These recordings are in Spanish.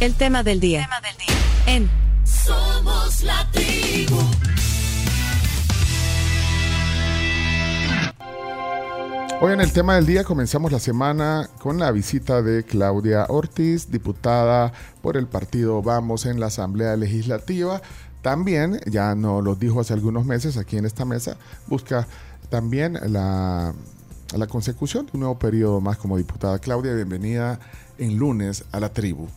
El tema del día. En Somos la tribu. Hoy en el tema del día comenzamos la semana con la visita de Claudia Ortiz, diputada por el partido Vamos en la Asamblea Legislativa. También, ya nos lo dijo hace algunos meses aquí en esta mesa, busca también la, la consecución de un nuevo periodo más como diputada. Claudia, bienvenida en lunes a la tribu.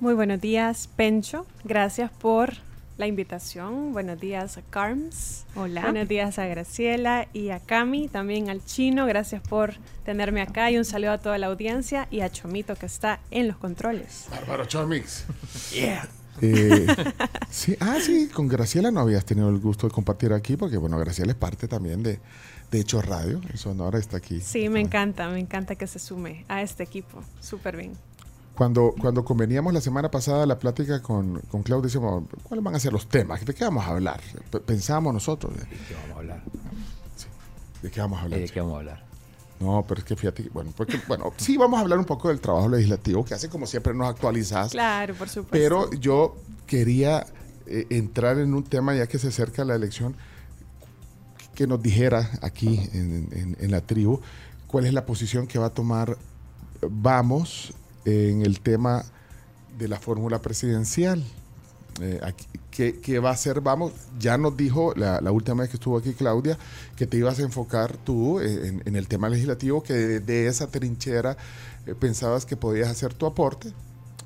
Muy buenos días, Pencho. Gracias por la invitación. Buenos días a Carms. Hola. Buenos días a Graciela y a Cami, también al chino. Gracias por tenerme acá y un saludo a toda la audiencia y a Chomito que está en los controles. Bárbaro Chomix. Yeah. Eh, sí, ah, sí, con Graciela no habías tenido el gusto de compartir aquí, porque bueno, Graciela es parte también de, de Hecho Radio, en Sonora está aquí. Sí, me encanta, me encanta que se sume a este equipo. Súper bien. Cuando, cuando conveníamos la semana pasada la plática con, con Claudia, decíamos, ¿cuáles van a ser los temas? ¿De qué vamos a hablar? Pensábamos nosotros. ¿De qué vamos a hablar? ¿De qué vamos a hablar? ¿De qué vamos a hablar? No, pero es que fíjate, bueno, porque, bueno, sí vamos a hablar un poco del trabajo legislativo, que hace como siempre nos actualizas. Claro, por supuesto. Pero yo quería eh, entrar en un tema, ya que se acerca la elección, que nos dijera aquí en, en- en la tribu cuál es la posición que va a tomar Vamos en el tema de la fórmula presidencial. Eh, aquí- ¿qué, qué va a hacer? Vamos, ya nos dijo la, última vez que estuvo aquí Claudia que te ibas a enfocar tú eh, en, el tema legislativo, que de, de esa trinchera eh, pensabas que podías hacer tu aporte.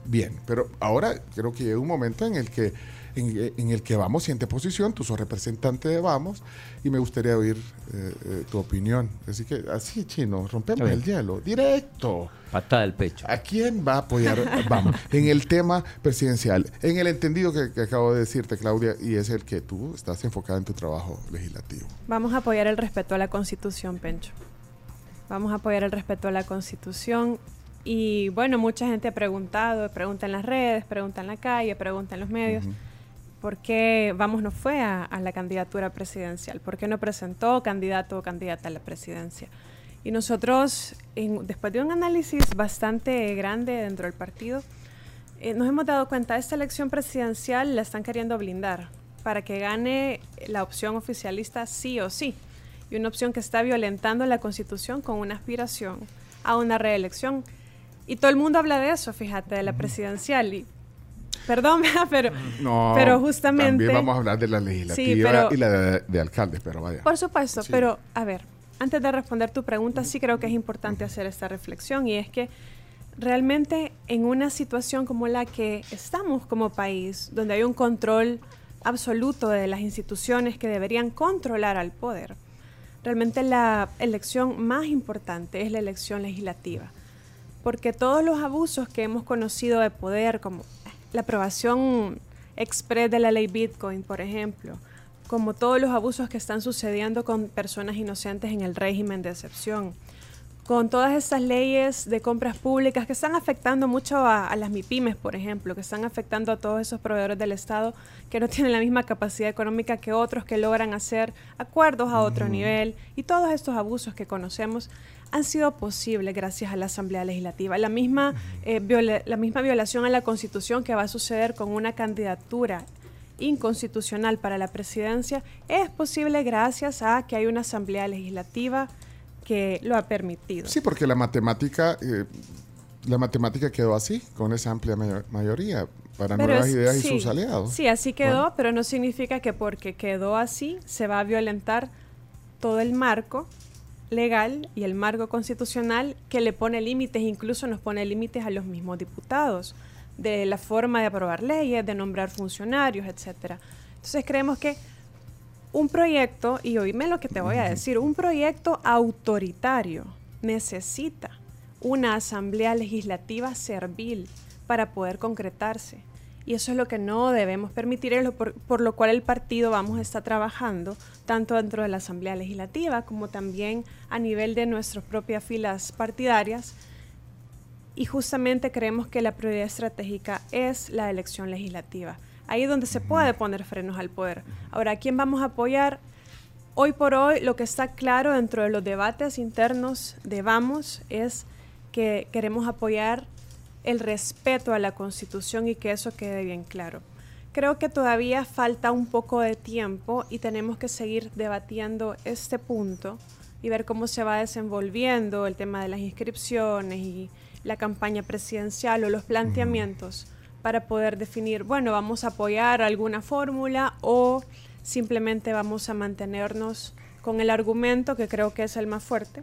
Bien, pero ahora creo que llega un momento en el que en, en el que Vamos siente posición, tú sos representante de Vamos y me gustaría oír eh, eh, tu opinión. Así que así, chino, rompemos el hielo, directo. Patada del pecho. ¿A quién va a apoyar Vamos? En el tema presidencial, en el entendido que, que acabo de decirte, Claudia, y es el que tú estás enfocada en tu trabajo legislativo. Vamos a apoyar el respeto a la Constitución, Pencho. Vamos a apoyar el respeto a la Constitución. Y bueno, mucha gente ha preguntado, pregunta en las redes, pregunta en la calle, pregunta en los medios, ¿por qué Vamos no fue a, a la candidatura presidencial? ¿Por qué no presentó candidato o candidata a la presidencia? Y nosotros, en- después de un análisis bastante grande dentro del partido, eh, nos hemos dado cuenta, esta elección presidencial la están queriendo blindar para que gane la opción oficialista sí o sí. Y una opción que está violentando la constitución con una aspiración a una reelección. Y todo el mundo habla de eso, fíjate, de la presidencial. Y, perdón, pero, No, pero justamente... También vamos a hablar de la legislativa pero- y la de, de alcaldes, pero vaya. Por supuesto, Sí. pero a ver, antes de responder tu pregunta, sí creo que es importante hacer esta reflexión y es que realmente en una situación como la que estamos como país, donde hay un control absoluto de las instituciones que deberían controlar al poder, realmente la elección más importante es la elección legislativa, porque todos los abusos que hemos conocido de poder, como la aprobación express de la ley Bitcoin, por ejemplo, como todos los abusos que están sucediendo con personas inocentes en el régimen de excepción, con todas estas leyes de compras públicas que están afectando mucho a, a las MIPIMES, por ejemplo, que están afectando a todos esos proveedores del Estado que no tienen la misma capacidad económica que otros que logran hacer acuerdos a otro nivel y todos estos abusos que conocemos han sido posibles gracias a la Asamblea Legislativa. La misma, eh, viola- la misma violación a la Constitución que va a suceder con una candidatura inconstitucional para la presidencia es posible gracias a que hay una Asamblea Legislativa que lo ha permitido. Sí, porque la matemática, eh, la matemática quedó así, con esa amplia mayo- mayoría, para Pero nuevas es- ideas y sus aliados. Sí, así quedó, Bueno. pero no significa que porque quedó así se va a violentar todo el marco legal y el marco constitucional que le pone límites, incluso nos pone límites a los mismos diputados, de la forma de aprobar leyes, de nombrar funcionarios, etcétera. Entonces creemos que un proyecto, y oíme lo que te voy a decir, un proyecto autoritario necesita una asamblea legislativa servil para poder concretarse. Y eso es lo que no debemos permitir, por, por lo cual el partido vamos a estar trabajando tanto dentro de la Asamblea Legislativa como también a nivel de nuestras propias filas partidarias. Y justamente creemos que la prioridad estratégica es la elección legislativa. Ahí es donde se puede poner frenos al poder. Ahora, ¿a quién vamos a apoyar? Hoy por hoy lo que está claro dentro de los debates internos de Vamos es que queremos apoyar el respeto a la Constitución y que eso quede bien claro. Creo que todavía falta un poco de tiempo y tenemos que seguir debatiendo este punto y ver cómo se va desenvolviendo el tema de las inscripciones y la campaña presidencial o los planteamientos para poder definir, bueno, vamos a apoyar alguna fórmula o simplemente vamos a mantenernos con el argumento que creo que es el más fuerte,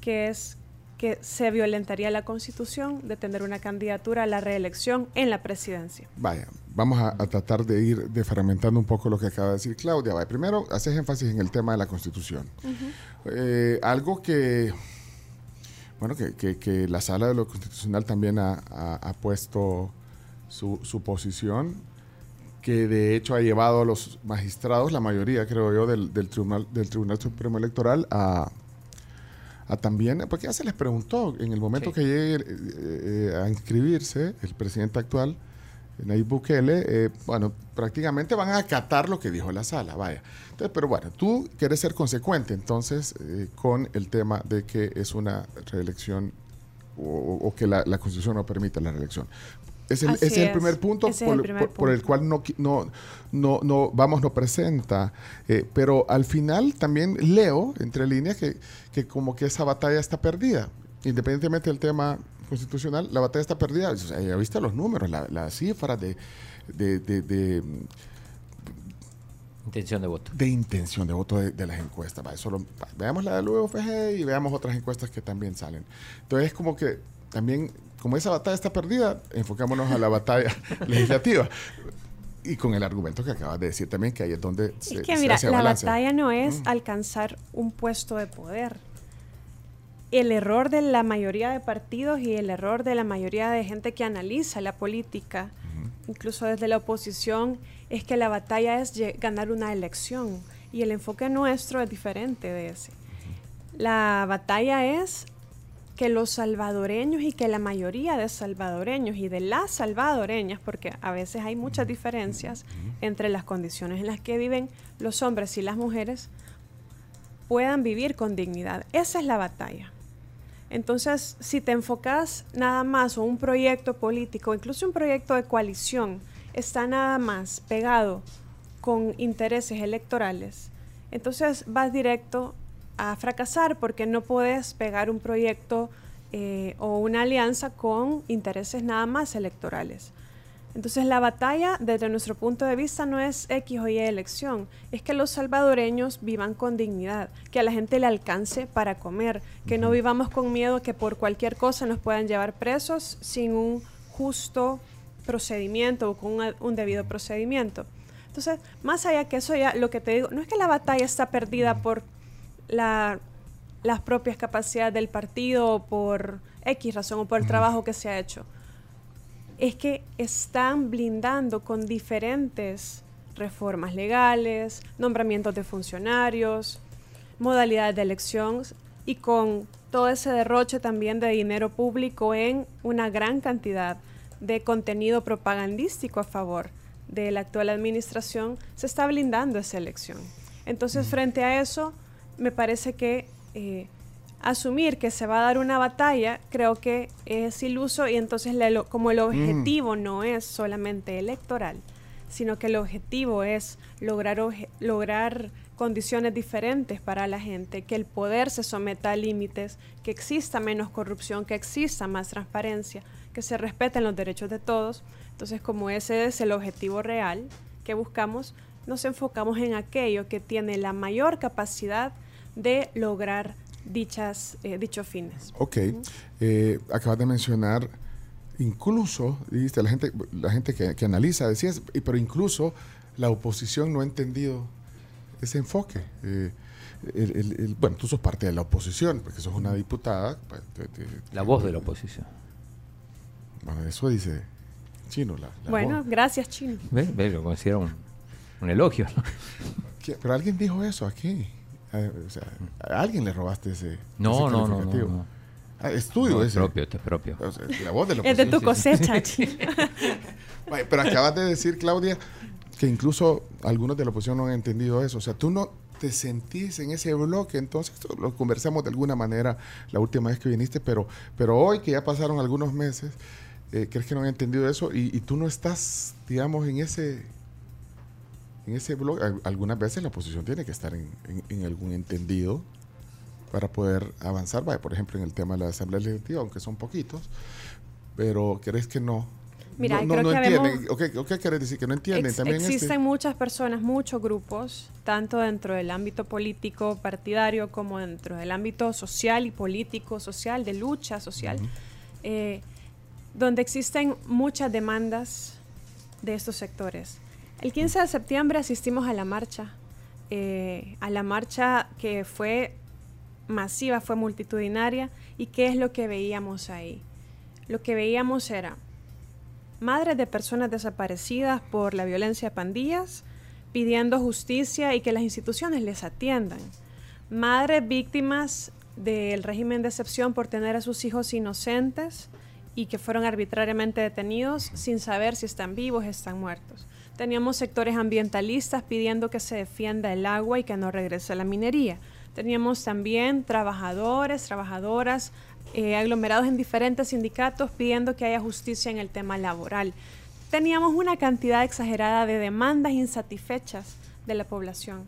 que es que se violentaría la constitución de tener una candidatura a la reelección en la presidencia. Vaya, vamos a, tratar de ir defragmentando un poco lo que acaba de decir Claudia. Vaya, primero, haces énfasis en el tema de la constitución. Eh, algo que, bueno, que, la sala de lo constitucional también ha, puesto su, su, posición, que de hecho ha llevado a los magistrados, la mayoría creo yo, del, del Tribunal, del Tribunal Supremo Electoral a también, porque ya se les preguntó en el momento que llegue eh, eh, a inscribirse el presidente actual, Nayib Bukele, eh, bueno, prácticamente van a acatar lo que dijo la sala, vaya. Entonces, pero bueno, tú quieres ser consecuente entonces con el tema de que es una reelección o, que la, la, Constitución no permite la reelección. Es el, es el primer punto, por, el cual no, no, no, no, vamos, no presenta. Eh, pero al final también leo entre líneas que, que como que esa batalla está perdida. Independientemente del tema constitucional, la batalla está perdida. ya viste los números, las la cifras de, de, de, Intención de voto. De intención de voto de, las encuestas. veamos la del UFG y veamos otras encuestas que también salen. Entonces, es como que también como esa batalla está perdida, enfocémonos a la batalla legislativa. Y con el argumento que acabas de decir también, que ahí es donde es que, mira, la batalla no es mm. alcanzar un puesto de poder. El error de la mayoría de partidos y el error de la mayoría de gente que analiza la política, incluso desde la oposición, es que la batalla es ganar una elección. Y el enfoque nuestro es diferente de ese. La batalla es que los salvadoreños y que la mayoría de salvadoreños y de las salvadoreñas, porque a veces hay muchas diferencias entre las condiciones en las que viven los hombres y las mujeres, puedan vivir con dignidad. Esa es la batalla. Entonces, si te enfocas nada más o un proyecto político, incluso un proyecto de coalición, está nada más pegado con intereses electorales, entonces vas directo a fracasar porque no puedes pegar un proyecto eh, o una alianza con intereses nada más electorales. Entonces la batalla desde nuestro punto de vista no es X o Y elección, es que los salvadoreños vivan con dignidad, que a la gente le alcance para comer, que no vivamos con miedo que por cualquier cosa nos puedan llevar presos sin un justo procedimiento o con un debido procedimiento. Entonces, más allá que eso ya, lo que te digo, no es que la batalla está perdida por la, las propias capacidades del partido por X razón o por el trabajo que se ha hecho. Es que están blindando con diferentes reformas legales, nombramientos de funcionarios, modalidades de elección y con todo ese derroche también de dinero público en una gran cantidad de contenido propagandístico a favor de la actual administración, se está blindando esa elección. Entonces, frente a eso, me parece que eh, asumir que se va a dar una batalla creo que es iluso y entonces como el objetivo mm. no es solamente electoral, sino que el objetivo es lograr, lograr condiciones diferentes para la gente, que el poder se someta a límites, que exista menos corrupción, que exista más transparencia, que se respeten los derechos de todos. Entonces, como ese es el objetivo real que buscamos, nos enfocamos en aquello que tiene la mayor capacidad de lograr dichas, eh, dichos fines. Ok, eh, acabas de mencionar, incluso, dijiste, la gente, la gente que, analiza, decías, pero incluso la oposición no ha entendido ese enfoque. Eh, bueno, tú sos parte de la oposición, porque sos una diputada. Pues, la voz de la oposición. Bueno, eso dice Chino. La, bueno, gracias Chino. ¿Ves? Lo considero un, elogio. Pero alguien dijo eso aquí. O sea, ¿A alguien le robaste ese, no, no, no, no, ah, estudio ese. Es propio, este es propio. la voz de es de tu cosecha, Pero acabas de decir, Claudia, que incluso algunos de la oposición no han entendido eso. O sea, tú no te sentís en ese bloque, entonces lo conversamos de alguna manera la última vez que viniste, pero, pero hoy que ya pasaron algunos meses, eh, ¿crees que no han entendido eso? Y, y, tú no estás, digamos, en ese en ese blog. Algunas veces la oposición tiene que estar en, en, algún entendido para poder avanzar. Vaya, por ejemplo, en el tema de la Asamblea Legislativa, aunque son poquitos, pero ¿crees que no? Mira, no, creo no, que entienden. ¿O qué, decir? ¿Que no entienden ex también Existen este? muchas personas, muchos grupos, tanto dentro del ámbito político partidario como dentro del ámbito social y político, social, de lucha social, uh -huh. eh, donde existen muchas demandas de estos sectores. El 15 de septiembre asistimos a la marcha, eh, a la marcha que fue masiva, fue multitudinaria, y ¿qué es lo que veíamos ahí? Lo que veíamos era madres de personas desaparecidas por la violencia de pandillas pidiendo justicia y que las instituciones les atiendan. Madres víctimas del régimen de excepción por tener a sus hijos inocentes y que fueron arbitrariamente detenidos sin saber si están vivos o están muertos. Teníamos sectores ambientalistas pidiendo que se defienda el agua y que no regrese la minería. Teníamos también trabajadores, trabajadoras eh, aglomerados en diferentes sindicatos pidiendo que haya justicia en el tema laboral. Teníamos una cantidad exagerada de demandas insatisfechas de la población.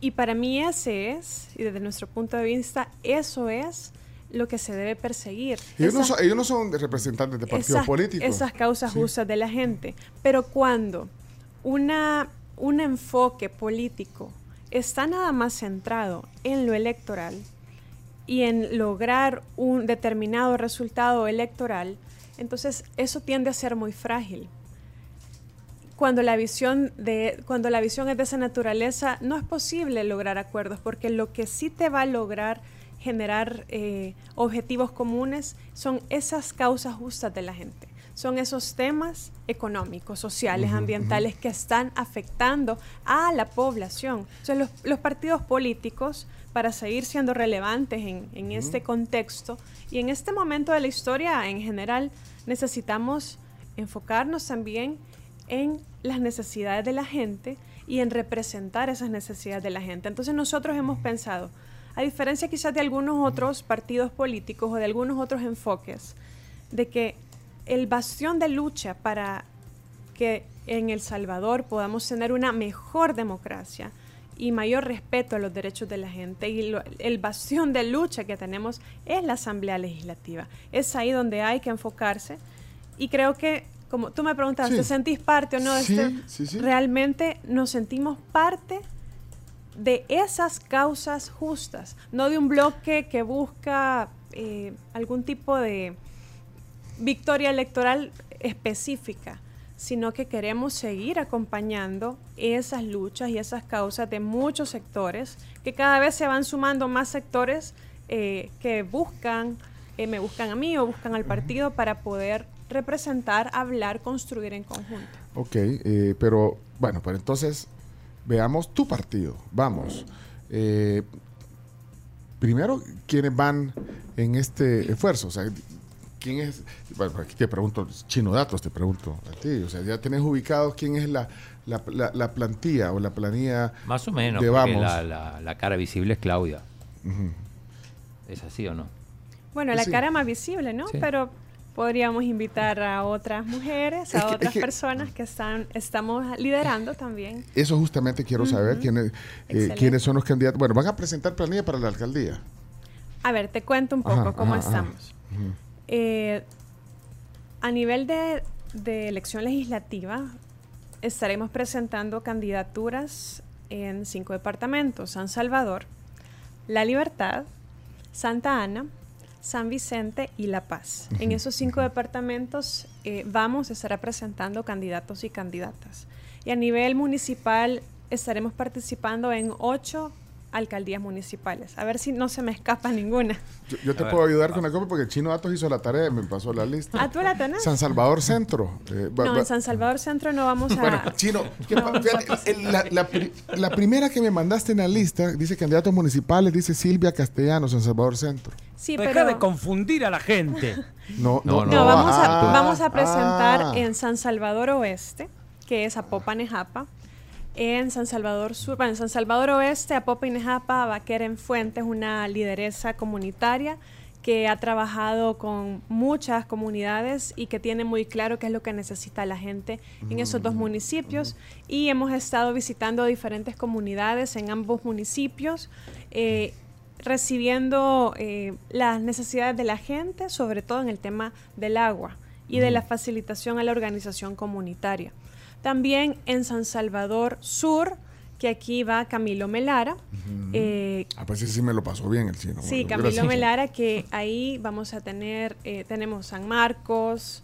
Y para mí ese es, y desde nuestro punto de vista, eso es lo que se debe perseguir. Ellos, esas, no, son, ellos no son representantes de partidos esas, políticos. Esas causas sí. justas de la gente. Pero cuando una, un enfoque político está nada más centrado en lo electoral, y en lograr un determinado resultado electoral, entonces eso tiende a ser muy frágil. Cuando la visión, de, cuando la visión es de esa naturaleza, no es posible lograr acuerdos, porque lo que sí te va a lograr generar eh, objetivos comunes son esas causas justas de la gente. Son esos temas económicos, sociales, uh -huh, ambientales uh -huh. que están afectando a la población. Entonces, los, los partidos políticos para seguir siendo relevantes en, en uh -huh. este contexto y en este momento de la historia en general necesitamos enfocarnos también en las necesidades de la gente y en representar esas necesidades de la gente. Entonces nosotros hemos pensado, a diferencia quizás de algunos otros partidos políticos o de algunos otros enfoques, de que el bastión de lucha para que en El Salvador podamos tener una mejor democracia, y mayor respeto a los derechos de la gente. Y lo, el bastión de lucha que tenemos es la Asamblea Legislativa. Es ahí donde hay que enfocarse. Y creo que, como tú me preguntas, Sí. ¿te sentís parte o no de Sí, este? sí, sí. Realmente nos sentimos parte de esas causas justas, no de un bloque que busca eh, algún tipo de victoria electoral específica, sino que queremos seguir acompañando esas luchas y esas causas de muchos sectores, que cada vez se van sumando más sectores eh, que buscan, eh, me buscan a mí o buscan al partido para poder representar, hablar, construir en conjunto. Ok, eh, pero bueno, pero entonces veamos tu partido. Vamos. Eh, primero, ¿quiénes van en este esfuerzo? O sea, ¿quién es? Bueno, aquí te pregunto, Chino Datos, te pregunto a ti. O sea, ya tenés ubicado quién es la, la, la, la plantilla o la planilla Más o menos, de porque Vamos. la, la, la cara visible es Claudia. ¿Es así o no? Bueno, la Sí. cara más visible, ¿no? Sí. Pero podríamos invitar a otras mujeres, a Es que- es otras que- personas que están, estamos liderando también. Eso justamente quiero saber quiénes, eh, quiénes son los candidatos. Bueno, van a presentar planilla para la alcaldía. A ver, te cuento un poco Ajá, cómo ajá, ajá. estamos. Eh, a nivel de, de elección legislativa, estaremos presentando candidaturas en cinco departamentos: San Salvador, La Libertad, Santa Ana, San Vicente y La Paz. En esos cinco departamentos eh, vamos a estar presentando candidatos y candidatas. Y a nivel municipal estaremos participando en ocho alcaldías municipales. A ver si no se me escapa ninguna. Yo, yo te A ver, puedo ayudar va. con la copia porque el Chino Datos hizo la tarea y me pasó la lista. ¿Ah, tú la tenés? San Salvador Centro. eh, va- No, va- en San Salvador Centro no vamos a... Bueno, Chino, ¿qué pa- fíjate, la, la pri- la primera que me mandaste en la lista dice candidatos municipales, dice Silvia Castellanos, San Salvador Centro. Sí, Deja pero... de confundir a la gente. No, no, No, No, vamos a, ah, vamos a presentar ah. en San Salvador Oeste, que es Apopan Ejapa, en San Salvador Sur, bueno, en San Salvador Oeste, Apopan Ejapa, Vaquera en Fuentes, una lideresa comunitaria que ha trabajado con muchas comunidades y que tiene muy claro qué es lo que necesita la gente en esos dos municipios. Y hemos estado visitando diferentes comunidades en ambos municipios, eh, recibiendo eh, las necesidades de la gente, sobre todo en el tema del agua y de la facilitación a la organización comunitaria. También en San Salvador Sur, que aquí va Camilo Melara. eh, Ah, pues sí me lo pasó bien el chino. Sí, Bueno, Camilo gracias. Melara, que ahí vamos a tener, eh, tenemos San Marcos,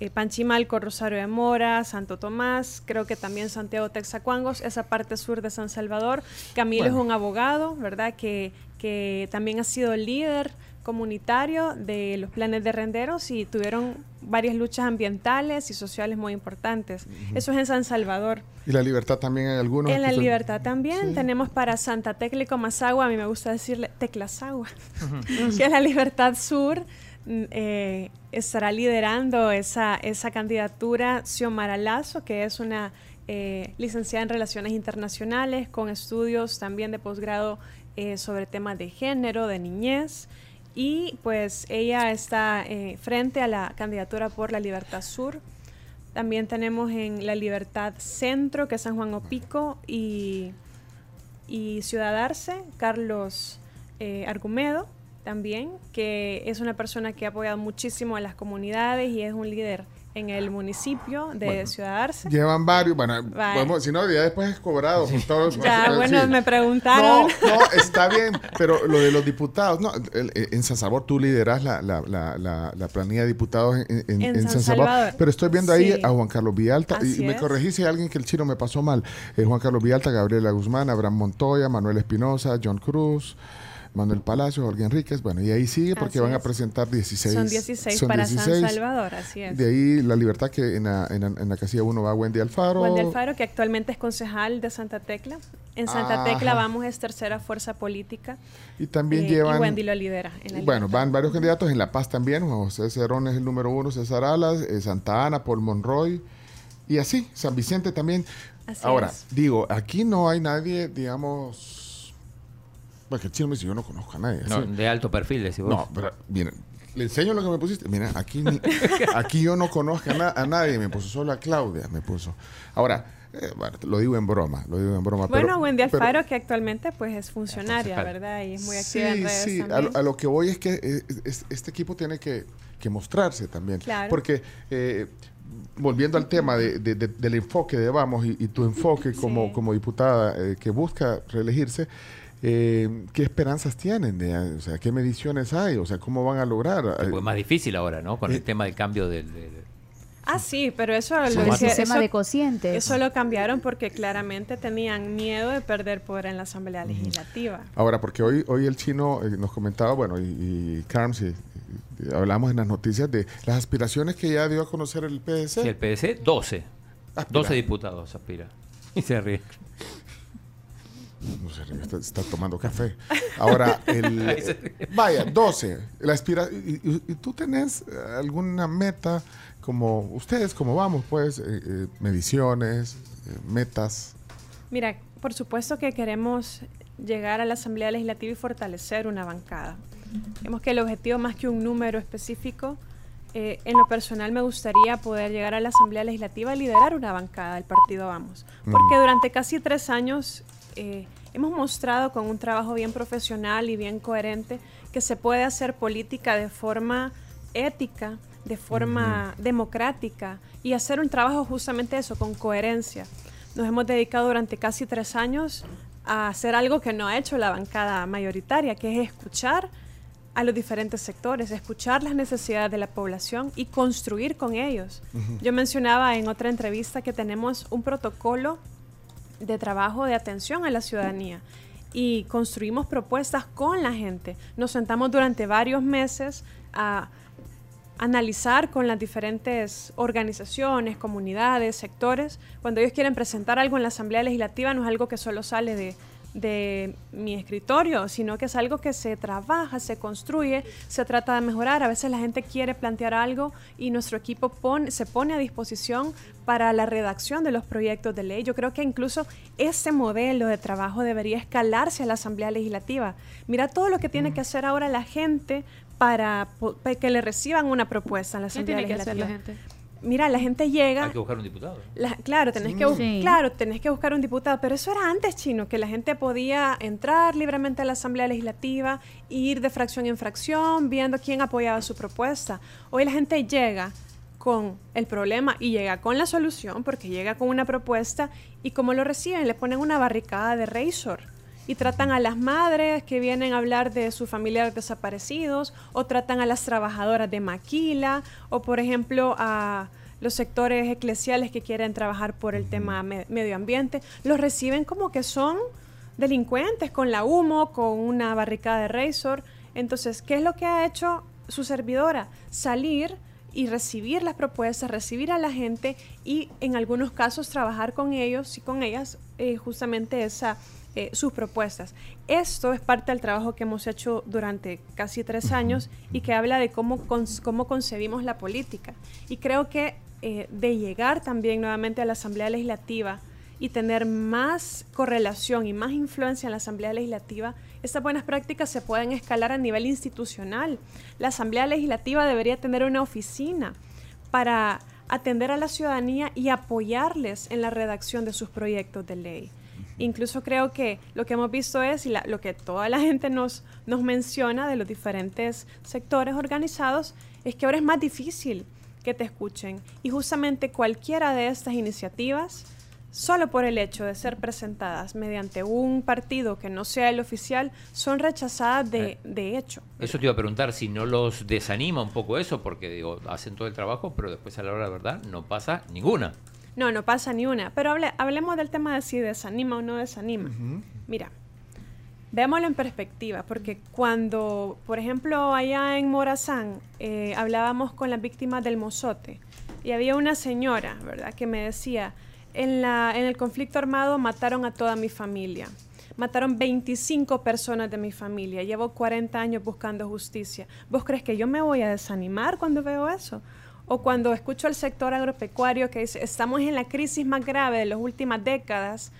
eh, Panchimalco, Rosario de Mora, Santo Tomás, creo que también Santiago Texacuangos, esa parte sur de San Salvador. Camilo Bueno. es un abogado, ¿verdad? Que, que también ha sido líder comunitario de los planes de renderos y tuvieron varias luchas ambientales y sociales muy importantes. Eso es en San Salvador. Y la libertad también hay algunos. En la son- Libertad también Sí. tenemos para Santa Tecla y Comasagua, a mí me gusta decirle Teclasagua, que es la Libertad Sur. mm, eh, estará liderando esa, esa candidatura Xiomara Lazo, que es una eh, licenciada en Relaciones Internacionales con estudios también de posgrado eh, sobre temas de género, de niñez. Y pues ella está eh, frente a la candidatura por la Libertad Sur. También tenemos en la Libertad Centro, que es San Juan Opico, y, y Ciudad Arce, Carlos eh, Argumedo, también, que es una persona que ha apoyado muchísimo a las comunidades y es un líder en el municipio de Bueno, Ciudad Arce. Llevan varios. Bueno, Vale. podemos- si no, ya después es cobrado. por todos- Ya, sí. bueno, me No, preguntaron. no, está bien, pero lo de los diputados, no, el- el- en San Salvador tú lideras la, la, la, la, la planilla de diputados en, en- En en San San Salvador, Salvador. pero estoy viendo ahí Sí. a Juan Carlos Villalta, y Así me es. corregí si hay alguien que el chino me pasó mal, Eh, Juan Carlos Villalta, Gabriela Guzmán, Abraham Montoya, Manuel Espinosa, John Cruz, Manuel Palacio, Jorge Enríquez, bueno, y ahí sigue porque Así van a es. presentar 16. Son 16 son para 16. San Salvador, así es. De ahí la libertad que en la, en la- en la casilla 1 va Wendy Alfaro. Wendy Alfaro, que actualmente es concejal de Santa Tecla. En Santa Tecla vamos es tercera fuerza política. Y también eh, llevan... Y Wendy lo lidera. En la Bueno, van varios candidatos en La Paz también. Juan José Cerón es el número uno, César Alas, eh, Santa Ana, Paul Monroy. Y así, San Vicente también. Así Ahora, es. digo, aquí no hay nadie, digamos. Bueno, que el chino me dice, yo no conozco a nadie. No, así. de alto perfil, decís vos. No, pero miren, le enseño lo que me pusiste. Mira, aquí, ni- aquí yo no conozco a, na- a nadie, me puso solo a Claudia, me puso. Ahora, eh, bueno, lo digo en broma, lo digo en broma. Bueno, pero- Wendy pero- Alfaro, que actualmente pues es funcionaria. ¿verdad? Y es muy activa en redes sí, a, lo- a lo que voy es que eh, es- este equipo tiene que, que mostrarse también. Claro. Porque, eh, volviendo al tema de- de- de- del enfoque de Vamos y, y tu enfoque como, Sí. como diputada eh, que busca reelegirse, eh, ¿qué esperanzas tienen? De, o sea, ¿qué mediciones hay? O sea, ¿cómo van a lograr? Pues más difícil ahora, ¿no? Con Eh, el tema del cambio del... del- Ah, sí, pero eso Sí, lo el sistema eso- de cocientes. Eso lo cambiaron porque claramente tenían miedo de perder poder en la Asamblea Legislativa. Ahora, porque hoy, hoy el chino eh, nos comentaba, bueno, y, y Carms, y- y hablamos en las noticias de las aspiraciones que ya dio a conocer el PDC. Sí, el PDC, 12. Aspira. 12 diputados aspira. Y se ríe. No sé, está, está tomando café. Ahora, el, vaya, 12. La aspira, y, y- y tú tenés alguna meta, como ustedes, como vamos, pues, eh, eh, mediciones, eh, metas. Mira, por supuesto que queremos llegar a la Asamblea Legislativa y fortalecer una bancada. Vemos que el objetivo más que un número específico, eh, en lo personal me gustaría poder llegar a la Asamblea Legislativa y liderar una bancada del partido Vamos. Porque durante casi tres años eh, hemos mostrado con un trabajo bien profesional y bien coherente que se puede hacer política de forma ética, de forma democrática y hacer un trabajo justamente eso, con coherencia. Nos hemos dedicado durante casi tres años a hacer algo que no ha hecho la bancada mayoritaria, que es escuchar a los diferentes sectores, escuchar las necesidades de la población y construir con ellos. Yo mencionaba en otra entrevista que tenemos un protocolo de trabajo de atención a la ciudadanía y construimos propuestas con la gente. Nos sentamos durante varios meses a analizar con las diferentes organizaciones, comunidades, sectores. Cuando ellos quieren presentar algo en la Asamblea Legislativa no es algo que solo sale de, de mi escritorio, sino que es algo que se trabaja, se construye, se trata de mejorar. A veces la gente quiere plantear algo y nuestro equipo pone- se pone a disposición para la redacción de los proyectos de ley. Yo creo que incluso ese modelo de trabajo debería escalarse a la Asamblea Legislativa. Mira todo lo que tiene que hacer ahora la gente para, po- pa- que le reciban una propuesta en la ¿Qué Asamblea tiene que hacer la Legislativa. gente? Mira, la gente llega... Hay que buscar un diputado. La- claro, tenés que Sí. claro, tenés que buscar un diputado, pero eso era antes, chino, que la gente podía entrar libremente a la Asamblea Legislativa, ir de fracción en fracción, viendo quién apoyaba su propuesta. Hoy la gente llega con el problema y llega con la solución, porque llega con una propuesta y como lo reciben, le ponen una barricada de Razor y tratan a las madres que vienen a hablar de sus familiares desaparecidos o tratan a las trabajadoras de maquila o por ejemplo a los sectores eclesiales que quieren trabajar por el tema me- medio ambiente, los reciben como que son delincuentes con la humo, con una barricada de Razor. Entonces, ¿qué es lo que ha hecho su servidora? Salir y recibir las propuestas, recibir a la gente y en algunos casos trabajar con ellos y con ellas eh, justamente esa, eh, sus propuestas. Esto es parte del trabajo que hemos hecho durante casi tres años y que habla de cómo, cómo concebimos la política. Y creo que eh, de llegar también nuevamente a la Asamblea Legislativa y tener más correlación y más influencia en la Asamblea Legislativa, estas buenas prácticas se pueden escalar a nivel institucional. La Asamblea Legislativa debería tener una oficina para atender a la ciudadanía y apoyarles en la redacción de sus proyectos de ley. Incluso creo que lo que hemos visto es, y la- lo que toda la gente nos, nos menciona de los diferentes sectores organizados, es que ahora es más difícil que te escuchen. Y justamente cualquiera de estas iniciativas, solo por el hecho de ser presentadas mediante un partido que no sea el oficial, son rechazadas de, de hecho. Eso te iba a preguntar si no los desanima un poco eso, porque digo, hacen todo el trabajo, pero después a la hora de verdad no pasa ninguna. No, no pasa ni una. Pero hable- hablemos del tema de si desanima o no desanima. Mira, veámoslo en perspectiva, porque cuando, por ejemplo, allá en Morazán eh, hablábamos con las víctimas del mozote y había una señora, ¿verdad?, que me decía, en, la, en el conflicto armado mataron a toda mi familia. Mataron 25 personas de mi familia. Llevo 40 años buscando justicia. ¿Vos crees que yo me voy a desanimar cuando veo eso? O cuando escucho al sector agropecuario que dice, estamos en la crisis más grave de las últimas décadas,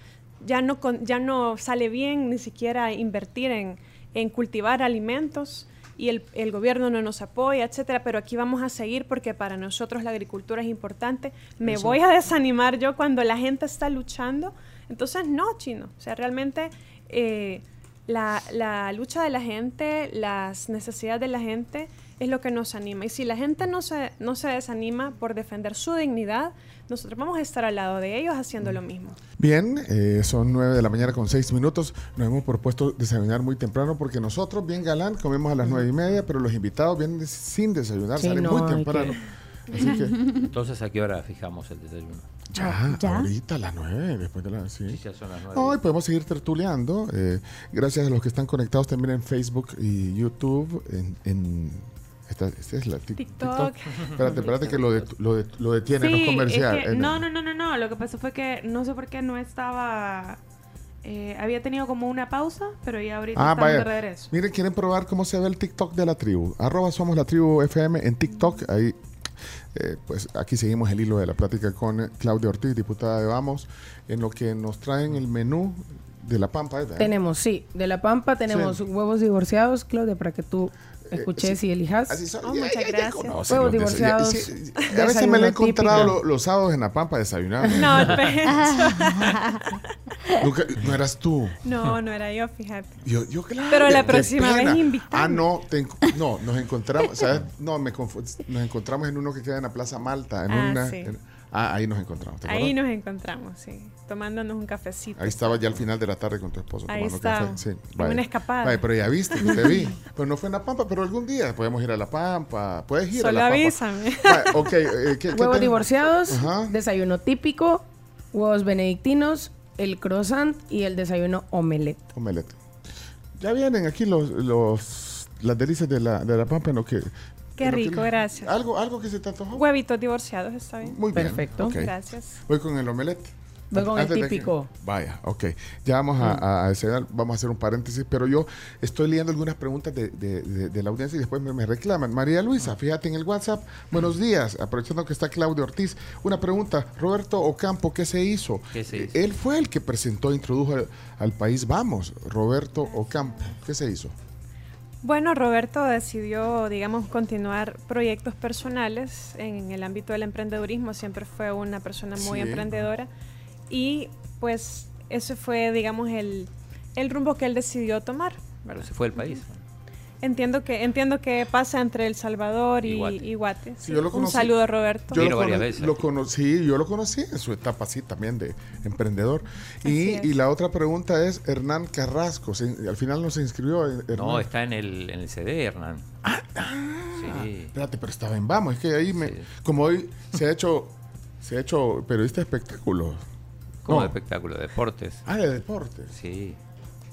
ya no, ya no sale bien ni siquiera invertir en, en cultivar alimentos y el, el gobierno no nos apoya, etcétera, pero aquí vamos a seguir porque para nosotros la agricultura es importante. Me Eso. voy a desanimar yo cuando la gente está luchando. Entonces, no, chino. O sea, realmente eh, la, la lucha de la gente, las necesidades de la gente es lo que nos anima. Y si la gente no se, no se desanima por defender su dignidad, nosotros vamos a estar al lado de ellos haciendo lo mismo. Bien, eh, son 9 de la mañana con 6 minutos. Nos hemos propuesto desayunar muy temprano porque nosotros, bien galán, comemos a las 9 y media, pero los invitados vienen sin desayunar, Sí, salen no, muy temprano. Así que Entonces, ¿a qué hora fijamos el desayuno? ya, ¿Ya? ahorita a las 9, después de las... Sí, Sí. ya son las nueve. No, y podemos seguir tertuleando. eh, gracias a los que están conectados también en Facebook y YouTube. En, en- esta, esta es la tic- TikTok. Espérate, espérate que lo, de, lo, de- lo detiene, no es Sí, comercial. es que- Eh, no, no, no, no, no. Lo que pasó fue que no sé por qué no estaba. eh, había tenido como una pausa, pero ya ahorita Ah, estamos vaya. de regreso. Miren, quieren probar cómo se ve el TikTok de la tribu. Arroba somos la tribu FM en TikTok. Ahí, eh, pues aquí seguimos el hilo de la plática con eh, Claudia Ortiz, diputada de Vamos, en lo que nos traen el menú de la Pampa. ¿eh? Tenemos, sí, de La Pampa tenemos Sí. huevos divorciados, Claudia, para que tú escuches y elijas. Así son. Oh, Ya- muchas ya- ya gracias. conocen los divorciados, sí, a veces me lo he encontrado típico. lo- los sábados en la Pampa desayunando. No, Nunca- no eras tú. no, no era yo, fíjate. Yo, yo claro. Pero la próxima vez invítame. Ah, no, te no, nos encontramos, ¿sabes? No, me nos encontramos en uno que queda en la Plaza Malta, en Ah, una sí. en- ah, ahí nos encontramos, ¿te Ahí nos encontramos, sí. Tomándonos un cafecito. Ahí estaba ya al final de la tarde con tu esposo Ahí tomando está. café. Sí, vaya. una escapada. Vaya, pero ya viste, te vi. Pero no fue en La Pampa, pero algún día podemos ir a La Pampa. Puedes ir Solo a La Pampa. avísame. Vaya, ok, eh, ¿qué, Huevos divorciados, Ajá. desayuno típico, huevos benedictinos, el croissant y el desayuno omelette. Omelette. Ya vienen aquí los, los las delicias de la, de la Pampa en lo que... Qué rico, que- gracias. ¿Algo, algo que se te antojó? Huevitos divorciados, está bien. Muy bien. Perfecto. Gracias. Voy con el omelette. Voy con el que- típico. Vaya, ok. Ya vamos a, a desayunar, vamos a hacer un paréntesis, pero yo estoy leyendo algunas preguntas de, de- de- de la audiencia y después me, me reclaman. María Luisa, fíjate en el WhatsApp. Buenos días, aprovechando que está Claudio Ortiz. Una pregunta, Roberto Ocampo, ¿qué se hizo? ¿Qué se hizo? Él fue el que presentó, introdujo al, al país Vamos, Roberto Ocampo. ¿Qué se hizo? Bueno, Roberto decidió, digamos, continuar proyectos personales en el ámbito del emprendedurismo. Siempre fue una persona muy Sí. emprendedora. Y pues ese fue, digamos, el, el rumbo que él decidió tomar. Pero ¿verdad? se fue del país. Entiendo que entiendo que pasa entre El Salvador y, Y Guate. y Guate. Sí, yo lo Un saludo, Roberto. Yo lo, varias cono- veces lo aquí. conocí, yo lo conocí en su etapa así también de emprendedor. Y, y la otra pregunta es Hernán Carrasco. se- al final no se inscribió. eh, Hernán. No, está en el, en el CD, Hernán. Ah, sí. Espérate, pero estaba en Vamos. Es que ahí me. Sí. Como hoy se ha hecho, se ha hecho periodista de espectáculos. Como No. de espectáculo, deportes. Ah, de deportes. Sí.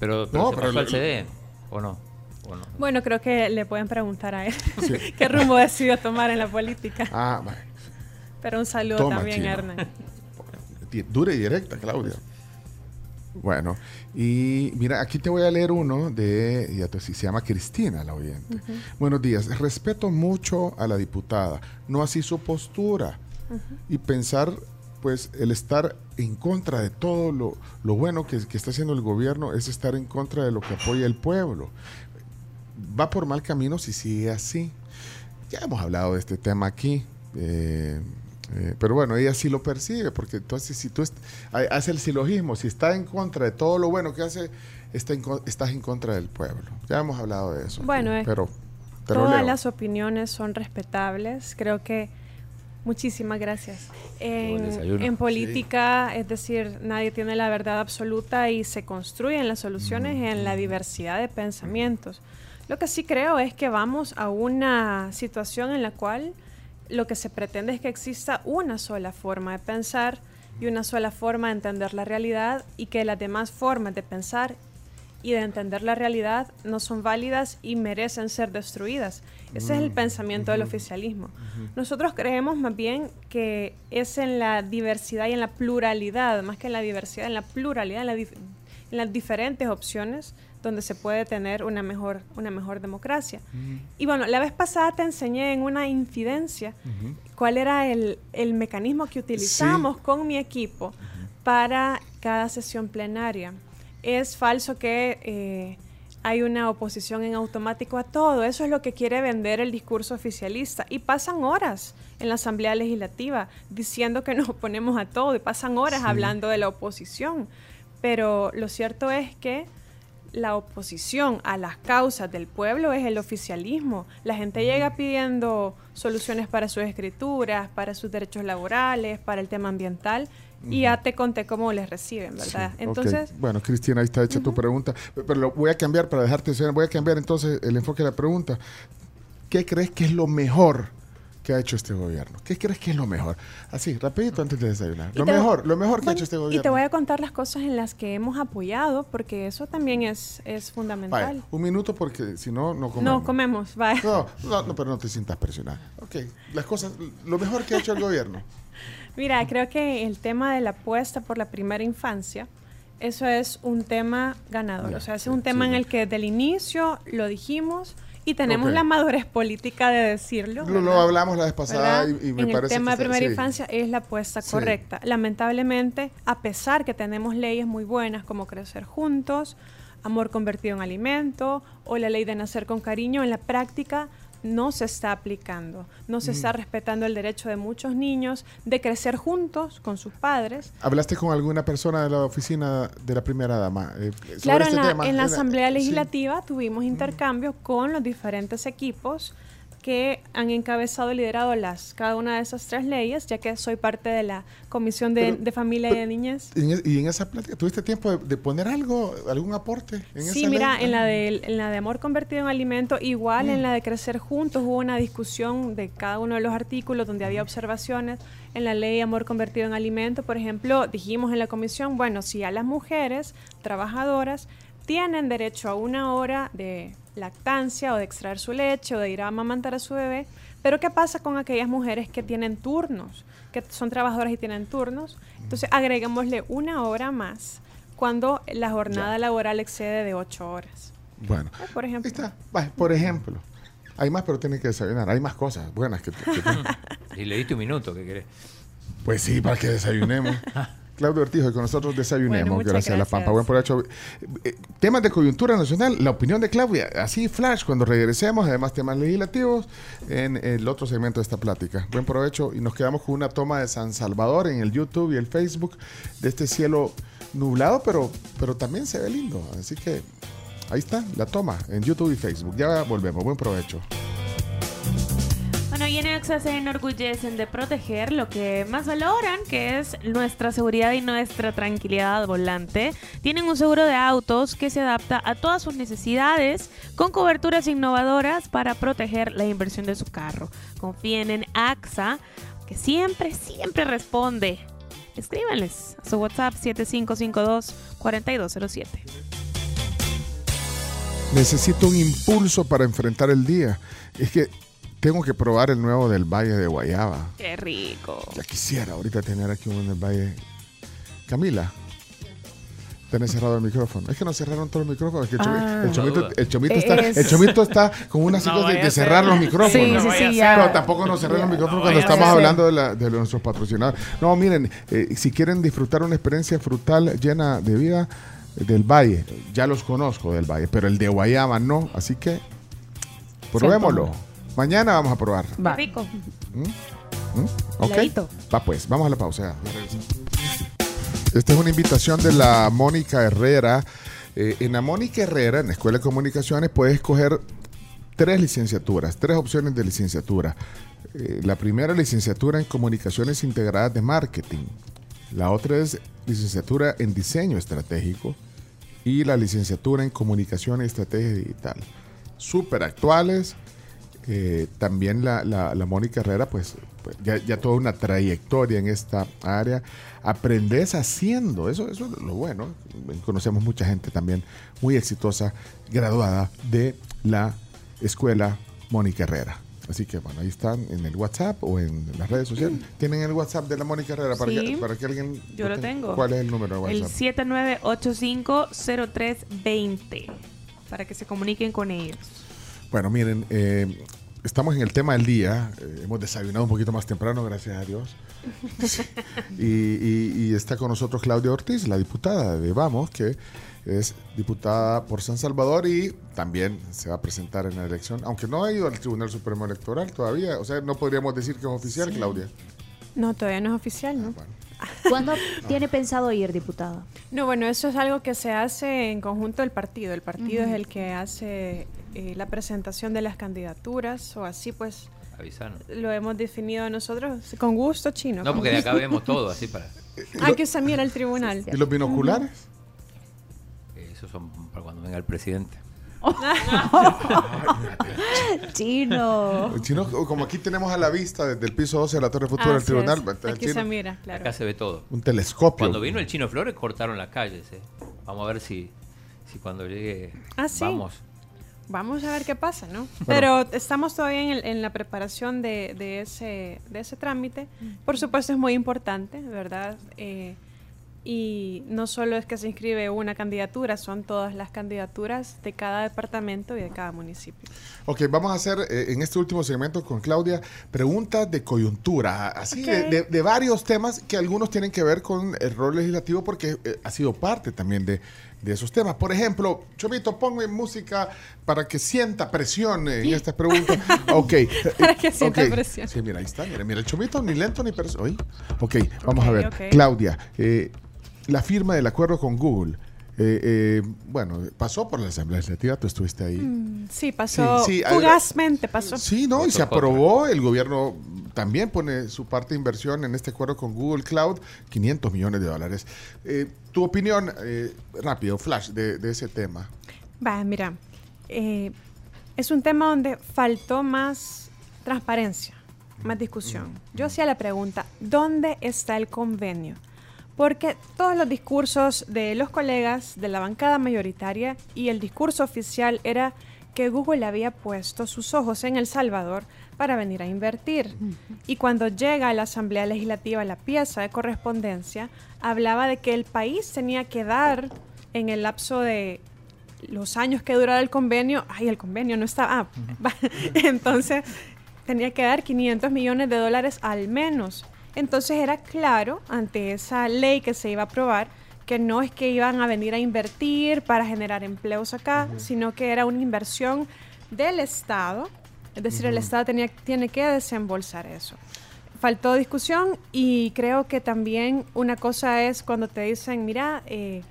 Pero, pero No, se pero pasó lo- CD, ¿o no? ¿O no? Bueno, creo que le pueden preguntar a él Sí. qué rumbo decidió tomar en la política. Ah, va. Pero un saludo Toma, también, chino. Hernán. Dura y directa, Claudia. Bueno, y mira, aquí te voy a leer uno de, ya te, se llama Cristina, la oyente. Buenos días, respeto mucho a la diputada, no así su postura. Y pensar, pues, el estar en contra de todo lo, lo bueno que, que está haciendo el gobierno es estar en contra de lo que apoya el pueblo. Va por mal camino si sigue así. Ya hemos hablado de este tema aquí. eh, eh, pero bueno, ella sí lo percibe, porque entonces si tú hace el silogismo, si está en contra de todo lo bueno que hace, está en estás en contra del pueblo. Ya hemos hablado de eso. Bueno, eh, pero te lo Todas leo. las opiniones son respetables. Creo que muchísimas gracias. En, política, es decir, nadie tiene la verdad absoluta y se construyen las soluciones en la diversidad de pensamientos. Lo que sí creo es que vamos a una situación en la cual lo que se pretende es que exista una sola forma de pensar y una sola forma de entender la realidad y que las demás formas de pensar y de entender la realidad no son válidas y merecen ser destruidas. Ese es el pensamiento del oficialismo. Nosotros creemos más bien que es en la diversidad y en la pluralidad, más que en la diversidad, en la pluralidad, en, la dif- en las diferentes opciones donde se puede tener una mejor, una mejor democracia. Y bueno, la vez pasada te enseñé en una infidencia cuál era el, el mecanismo que utilizamos con mi equipo para cada sesión plenaria. Es falso que eh, hay una oposición en automático a todo. Eso es lo que quiere vender el discurso oficialista. Y pasan horas en la Asamblea Legislativa diciendo que nos oponemos a todo y pasan horas hablando de la oposición. Pero lo cierto es que la oposición a las causas del pueblo es el oficialismo. La gente llega pidiendo soluciones para sus escrituras, para sus derechos laborales, para el tema ambiental, y ya te conté cómo les reciben, ¿verdad? Sí. Entonces, Bueno, Cristina, ahí está hecha tu pregunta. Pero lo voy a cambiar para dejarte Voy a cambiar entonces el enfoque de la pregunta. ¿Qué crees que es lo mejor que ha hecho este gobierno? ¿Qué crees que es lo mejor? Así, rapidito antes de desayunar. Y Lo mejor, lo mejor que ha hecho este Y gobierno. te voy a contar las cosas en las que hemos apoyado, porque eso también es, es Vaya, fundamental. un minuto porque si no, no comemos. No, comemos, vaya. No, no, no, pero no te sientas presionada. Ok, las cosas, lo mejor que ha hecho el gobierno. Mira, creo que el tema de la apuesta por la primera infancia, eso es un tema ganador. O sea, es sí, un tema sí, en el que desde el inicio lo dijimos y tenemos la madurez política de decirlo. Lo, hablamos la vez pasada ¿verdad? y, y me en el parece tema que de primera infancia es la apuesta Sí. correcta. Lamentablemente, a pesar que tenemos leyes muy buenas como Crecer Juntos, Amor Convertido en Alimento o la ley de Nacer con Cariño, en la práctica no se está aplicando, no se Mm. está respetando el derecho de muchos niños de crecer juntos con sus padres. ¿Hablaste con alguna persona de la oficina de la primera dama? eh, sobre Claro, este en la, tema? en la Asamblea sí. Legislativa tuvimos intercambios con los diferentes equipos que han encabezado y liderado las, cada una de esas tres leyes, ya que soy parte de la Comisión de, Pero- de Familia y de Niñez. Y en esa plática, ¿tuviste tiempo de, de poner algo, algún aporte? En Sí, esa mira, ley? en la, de, en la de amor convertido en alimento, igual Mm. en la de crecer juntos, hubo una discusión de cada uno de los artículos donde había observaciones. En la ley amor convertido en alimento, por ejemplo, dijimos en la comisión, bueno, si a las mujeres trabajadoras tienen derecho a una hora de lactancia o de extraer su leche o de ir a amamantar a su bebé, pero ¿qué pasa con aquellas mujeres que tienen turnos, que son trabajadoras y tienen turnos? Entonces agreguémosle una hora más cuando la jornada laboral excede de ocho horas. Bueno, Eh, Por ejemplo. está. Por ejemplo. Hay más, pero tiene que desayunar. Hay más cosas buenas que... que- Y le diste un minuto, ¿qué querés? pues sí, para que desayunemos. Claudio Ortiz, hoy con nosotros desayunemos. Bueno, gracias a la Pampa. Buen gracias. provecho. Eh, temas de coyuntura nacional, la opinión de Claudia, así flash cuando regresemos, además temas legislativos en el otro segmento de esta plática. Buen provecho y nos quedamos con una toma de San Salvador en el YouTube y el Facebook de este cielo nublado, pero, pero también se ve lindo. Así que ahí está la toma en YouTube y Facebook. Ya volvemos. Buen provecho. Bueno, y en AXA se enorgullecen de proteger lo que más valoran, que es nuestra seguridad y nuestra tranquilidad volante. Tienen un seguro de autos que se adapta a todas sus necesidades, con coberturas innovadoras para proteger la inversión de su carro. Confíen en AXA, que siempre, siempre responde. Escríbanles a su WhatsApp 7552-4207. Necesito un impulso para enfrentar el día. Es que tengo que probar el nuevo del Valle de Guayaba. ¡Qué rico! Ya quisiera ahorita tener aquí uno en el Valle. Camila. Tenés cerrado el micrófono. Es que no cerraron todos los micrófonos. es que el, chomi- Ah. el chomito, No el chomito está, Es- el chomito está con una No cita de, cerrar los micrófonos. Sí, No sí, sí, ya. Pero tampoco nos cerran los micrófonos No cuando estamos hablando de, la- de nuestros patrocinadores. No, miren, eh, si quieren disfrutar una experiencia frutal llena de vida eh, del Valle, ya los conozco del Valle, pero el de Guayama no, así que probémoslo. Mañana vamos a probar. Va. ¡Qué rico! ¿Mm? ¿Ok? Heladito. Va pues, vamos a la pausa. Esta es una invitación de la Mónica Herrera. Eh, en la Mónica Herrera, en la Escuela de Comunicaciones, puedes escoger tres licenciaturas, tres opciones de licenciatura. Eh, la primera, licenciatura en Comunicaciones Integradas de Marketing. La otra es licenciatura en Diseño Estratégico. Y la licenciatura en Comunicación y Estrategia Digital. Súper actuales. Eh, también la, la, la Mónica Herrera, pues, pues, ya, ya toda una trayectoria en esta área. Aprendes haciendo, eso, eso es lo bueno. Conocemos mucha gente también muy exitosa, graduada de la escuela Mónica Herrera. Así que bueno, ahí están en el WhatsApp o en las redes sociales. ¿Tienen el WhatsApp de la Mónica Herrera para, Sí, que, para que alguien... yo lo tengo. ¿Cuál es el número de El WhatsApp? 7985-0320 para que se comuniquen con ellos. Bueno, miren, eh, estamos en el tema del día. Eh, hemos desayunado un poquito más temprano, gracias a Dios. y, y- y está con nosotros Claudia Ortiz, la diputada de Vamos, que es diputada por San Salvador y también se va a presentar en la elección, aunque no ha ido al Tribunal Supremo Electoral todavía. O sea, no podríamos decir que es oficial, Claudia. No, todavía no es oficial, ¿no? Bueno, ¿Cuándo tiene pensado ir, diputada? No, bueno, eso es algo que se hace en conjunto del partido. El partido es el que hace eh, la presentación de las candidaturas o así pues Avisanos. lo hemos definido nosotros con gusto chino. No, porque de acá vemos todo, así para. Ah, que se mira el tribunal. ¿Y los binoculares? eh, Esos son para cuando venga el presidente. Chino. Chino, como aquí tenemos a la vista desde el piso 12 de la Torre Futura del Tribunal, el Aquí chino- se mira, claro. Acá se ve todo. un telescopio. Cuando vino el Chino Flores cortaron las calles. eh. Vamos a ver si, si cuando llegue Ah, sí. vamos. Vamos a ver qué pasa, ¿no? Pero estamos todavía en, el- en la preparación de, de ese, de ese trámite. Por supuesto es muy importante, ¿verdad? Eh, y no solo es que se inscribe una candidatura, son todas las candidaturas de cada departamento y de cada municipio. Ok, vamos a hacer eh, en este último segmento con Claudia preguntas de coyuntura, así de, Ok. de- de varios temas que algunos tienen que ver con el rol legislativo porque eh, ha sido parte también de, de esos temas. Por ejemplo, Chomito, ponme música para que sienta presión en estas preguntas. Ok. eh, Para que sienta ok. presión. Sí, mira, ahí está. Mira, mira, el Chomito ni lento ni presión. Ok, vamos a ver. Claudia, eh, la firma del acuerdo con Google. eh, eh, bueno, pasó por la Asamblea Legislativa, tú estuviste ahí. Mm, Sí, pasó Sí, sí, fugazmente, pasó. Sí, ¿no? Y se aprobó, el gobierno también pone su parte de inversión en este acuerdo con Google Cloud, 500 millones de dólares. Eh, tu opinión, eh, rápido, flash, de, de ese tema. Va, mira, eh, es un tema donde faltó más transparencia, más discusión. Yo hacía la pregunta, ¿dónde está el convenio? Porque todos los discursos de los colegas de la bancada mayoritaria y el discurso oficial era que Google había puesto sus ojos en El Salvador para venir a invertir. Y cuando llega a la Asamblea Legislativa la pieza de correspondencia, hablaba de que el país tenía que dar en el lapso de los años que durara el convenio, ay, el convenio no estaba, ah, entonces tenía que dar 500 millones de dólares al menos. Entonces era claro ante esa ley que se iba a aprobar que no es que iban a venir a invertir para generar empleos acá, sino que era una inversión del Estado, es decir, el Estado tenía, tiene que desembolsar eso. Faltó discusión y creo que también una cosa es cuando te dicen, mira, eh,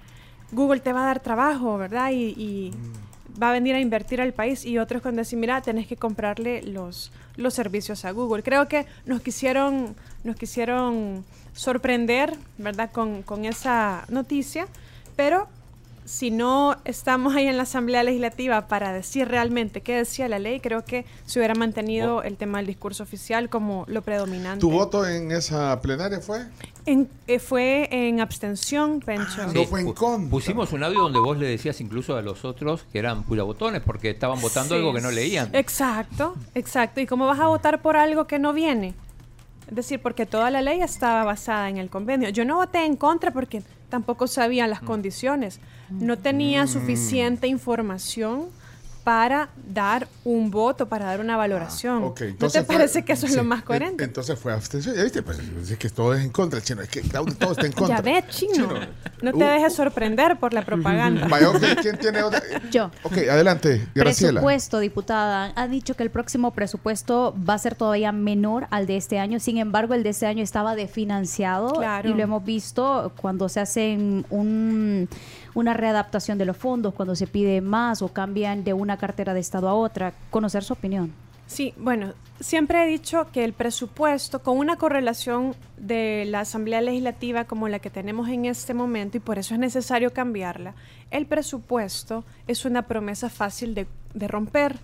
Google te va a dar trabajo, ¿verdad? Y, y va a venir a invertir al país y otros cuando decir, mira, tenés que comprarle los, los servicios a Google. Creo que nos quisieron, nos quisieron sorprender, ¿verdad? Con, con esa noticia, pero si no estamos ahí en la Asamblea Legislativa para decir realmente qué decía la ley, creo que se hubiera mantenido el tema del discurso oficial como lo predominante. ¿Tu voto en esa plenaria fue? En- eh, fue en abstención, Pencho. Ah, Sí, no fue en contra. Pusimos un audio donde vos le decías incluso a los otros que eran botones porque estaban votando Sí. algo que no leían. Exacto, exacto. ¿Y cómo vas a votar por algo que no viene? Es decir, porque toda la ley estaba basada en el convenio. Yo no voté en contra porque tampoco sabía Mm. las condiciones. No tenía suficiente información para dar un voto, para dar una valoración. Ah, Ok, ¿No entonces te fue- parece que eso es sí, lo más en- coherente? Entonces fue abstención. Ya viste, pues es que todo es en contra, chino. Es que todo está en contra. Ya ves, chino. No te Uh. dejes sorprender por la propaganda. ¿quién tiene otra? Yo. Ok, adelante, Graciela. Presupuesto, diputada. Ha dicho que el próximo presupuesto va a ser todavía menor al de este año. Sin embargo, el de este año estaba definanciado Claro. y lo hemos visto cuando se hacen un- una readaptación de los fondos, cuando se pide más o cambian de una cartera de Estado a otra. Conocer su opinión. Sí, bueno, siempre he dicho que el presupuesto, con una correlación de la Asamblea Legislativa como la que tenemos en este momento, y por eso es necesario cambiarla, el presupuesto es una promesa fácil de, de romper.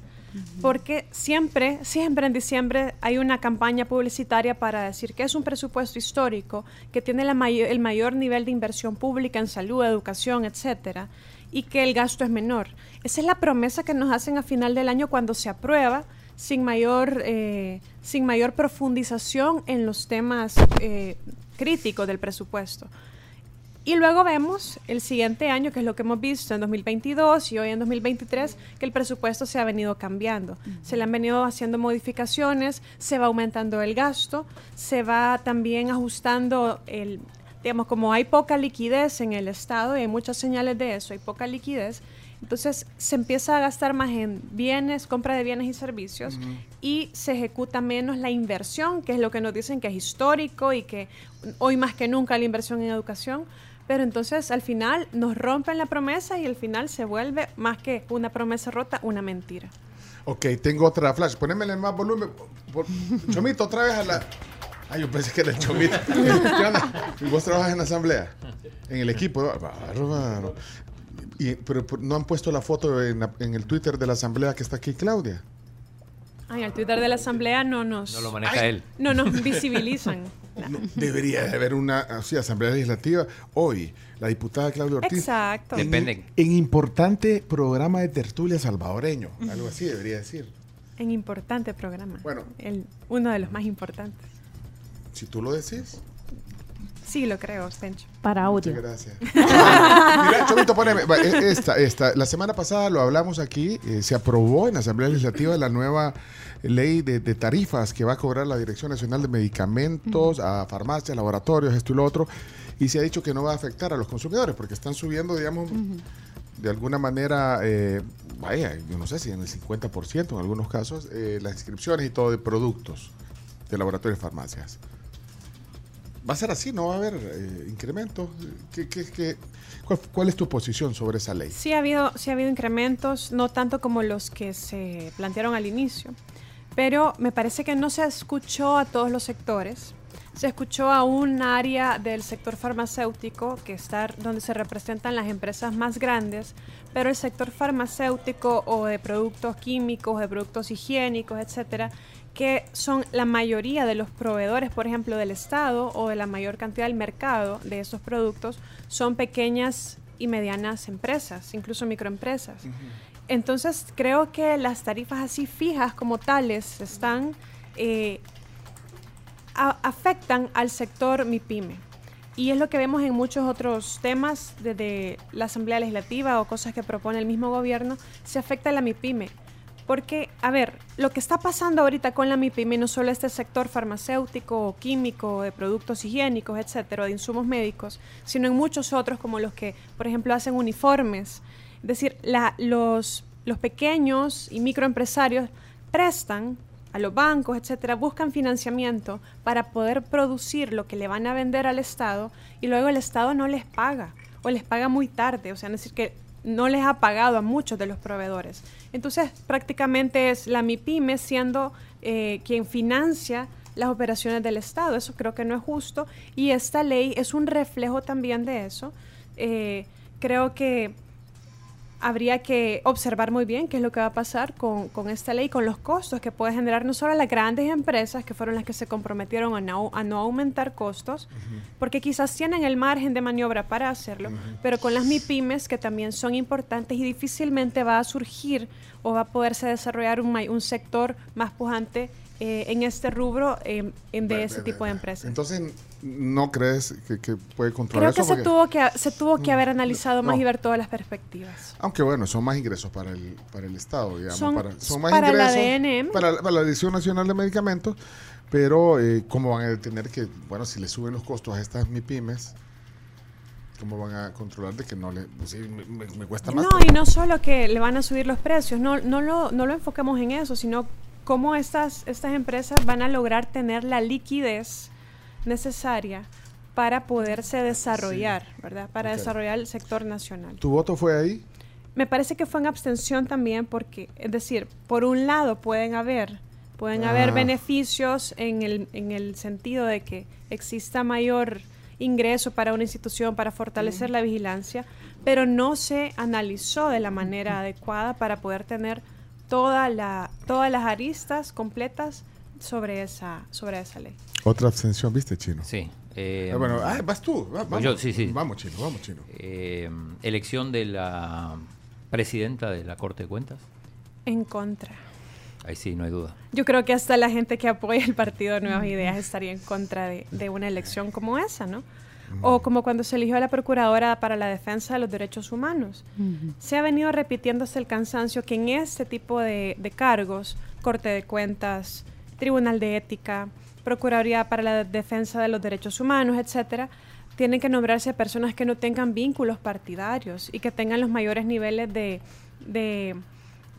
Porque siempre, siempre en diciembre hay una campaña publicitaria para decir que es un presupuesto histórico, que tiene la el mayor nivel de inversión pública en salud, educación, etcétera, y que el gasto es menor. Esa es la promesa que nos hacen a final del año cuando se aprueba sin mayor, eh, sin mayor profundización en los temas eh, críticos del presupuesto. Y luego vemos el siguiente año, que es lo que hemos visto en 2022 y hoy en 2023, que el presupuesto se ha venido cambiando. Se le han venido haciendo modificaciones, se va aumentando el gasto, se va también ajustando el, digamos, como hay poca liquidez en el Estado, y hay muchas señales de eso, hay poca liquidez, entonces se empieza a gastar más en bienes, compra de bienes y servicios, y se ejecuta menos la inversión, que es lo que nos dicen que es histórico y que hoy más que nunca la inversión en educación. Pero entonces al final nos rompen la promesa y al final se vuelve más que una promesa rota, una mentira. Ok, tengo otra flash. Ponémele más volumen. Por- Chomito, otra vez a la. Ay, yo pensé que era el Chomito. ¿Qué onda? ¿Y vos trabajas en la asamblea? En el equipo. Bárbaro. Y, pero no han puesto la foto en, la- en el Twitter de la asamblea que está aquí, Claudia. Ay, el Twitter de la Asamblea no nos, No lo maneja él. no nos visibilizan. No, debería de haber una así, asamblea legislativa. Hoy, la diputada Claudia Ortiz. Exacto. En, Dependen. en importante programa de tertulia salvadoreño. Algo así debería decir. En importante programa. Bueno. El, uno de los más importantes. Si tú lo decís. Sí, lo creo, Pencho. Para audio. Muchas gracias. Mira, Chomito, poneme. e- Esta, esta. La semana pasada lo hablamos aquí. eh, se aprobó en la Asamblea Legislativa la nueva ley de, de tarifas que va a cobrar la Dirección Nacional de Medicamentos a farmacias, laboratorios, esto y lo otro. Y se ha dicho que no va a afectar a los consumidores porque están subiendo, digamos, de alguna manera, eh, vaya, yo no sé si en el 50% en algunos casos, eh, las inscripciones y todo de productos de laboratorios y farmacias. ¿Va a ser así? ¿No va a haber eh, incremento? ¿Qué, qué, qué- cuál, cuál es tu posición sobre esa ley? Sí ha habido, sí ha habido incrementos, no tanto como los que se plantearon al inicio, pero me parece que no se escuchó a todos los sectores. Se escuchó a un área del sector farmacéutico que está donde se representan las empresas más grandes, pero el sector farmacéutico o de productos químicos, de productos higiénicos, etcétera, que son la mayoría de los proveedores, por ejemplo, del Estado o de la mayor cantidad del mercado de esos productos, son pequeñas y medianas empresas, incluso microempresas. Entonces, creo que las tarifas así fijas como tales están eh, afectan al sector MIPYME. Y es lo que vemos en muchos otros temas, desde la Asamblea Legislativa o cosas que propone el mismo gobierno, se afecta a la MIPYME. Porque, a ver, lo que está pasando ahorita con la MIPYME, no solo este sector farmacéutico, químico, de productos higiénicos, etcétera, de insumos médicos, sino en muchos otros como los que, por ejemplo, hacen uniformes. Es decir, los pequeños y microempresarios prestan a los bancos, etcétera, buscan financiamiento para poder producir lo que le van a vender al Estado y luego el Estado no les paga o les paga muy tarde, o sea, es decir, que no les ha pagado a muchos de los proveedores. Entonces, prácticamente es la MIPYME siendo eh, quien financia las operaciones del Estado. Eso creo que no es justo y esta ley es un reflejo también de eso. Eh, creo que habría que observar muy bien qué es lo que va a pasar con, con esta ley, con los costos que puede generar no solo a las grandes empresas, que fueron las que se comprometieron a no, a no aumentar costos, porque quizás tienen el margen de maniobra para hacerlo, pero con las MIPIMES, que también son importantes y difícilmente va a surgir o va a poderse desarrollar un, sector más pujante eh, en este rubro eh, en de ese tipo de empresas. Entonces, ¿no crees que, que puede controlar Creo que eso? se Porque- tuvo que, se tuvo que haber analizado más y ver todas las perspectivas. Aunque bueno, son más ingresos para el, para el Estado, digamos. Son- para, más para la DNM. Para, para la Dirección Nacional de Medicamentos, pero eh, ¿cómo van a tener que, bueno, si le suben los costos a estas MIPIMES, ¿cómo van a controlar de que no le, pues sí, me, me- me cuesta más? No, y no solo que le van a subir los precios, no, no, lo, no lo enfocamos en eso, sino cómo estas, estas empresas van a lograr tener la liquidez necesaria para poderse desarrollar, ¿verdad? Para desarrollar el sector nacional. ¿Tu voto fue ahí? Me parece que fue en abstención también porque, es decir, por un lado pueden haber, pueden haber Ah. beneficios en el, en el sentido de que exista mayor ingreso para una institución para fortalecer la vigilancia, pero no se analizó de la manera adecuada para poder tener toda la, todas las aristas completas sobre esa, sobre esa ley. Otra abstención, ¿viste, Chino? Sí. eh, Ah, bueno, ah, vas tú. va- vamos, yo, sí, sí. Vamos, Chino, vamos, Chino. eh, elección de la presidenta de la Corte de Cuentas. En contra. Ahí sí, no hay duda. Yo creo que hasta la gente que apoya el partido Nuevas Ideas estaría en contra de, de una elección como esa, ¿no? O como cuando se eligió a la Procuradora para la Defensa de los Derechos Humanos. Se ha venido repitiendo hasta el cansancio que en este tipo de, de cargos, Corte de Cuentas, Tribunal de Ética, Procuraduría para la Defensa de los Derechos Humanos, etcétera, tienen que nombrarse personas que no tengan vínculos partidarios y que tengan los mayores niveles de, de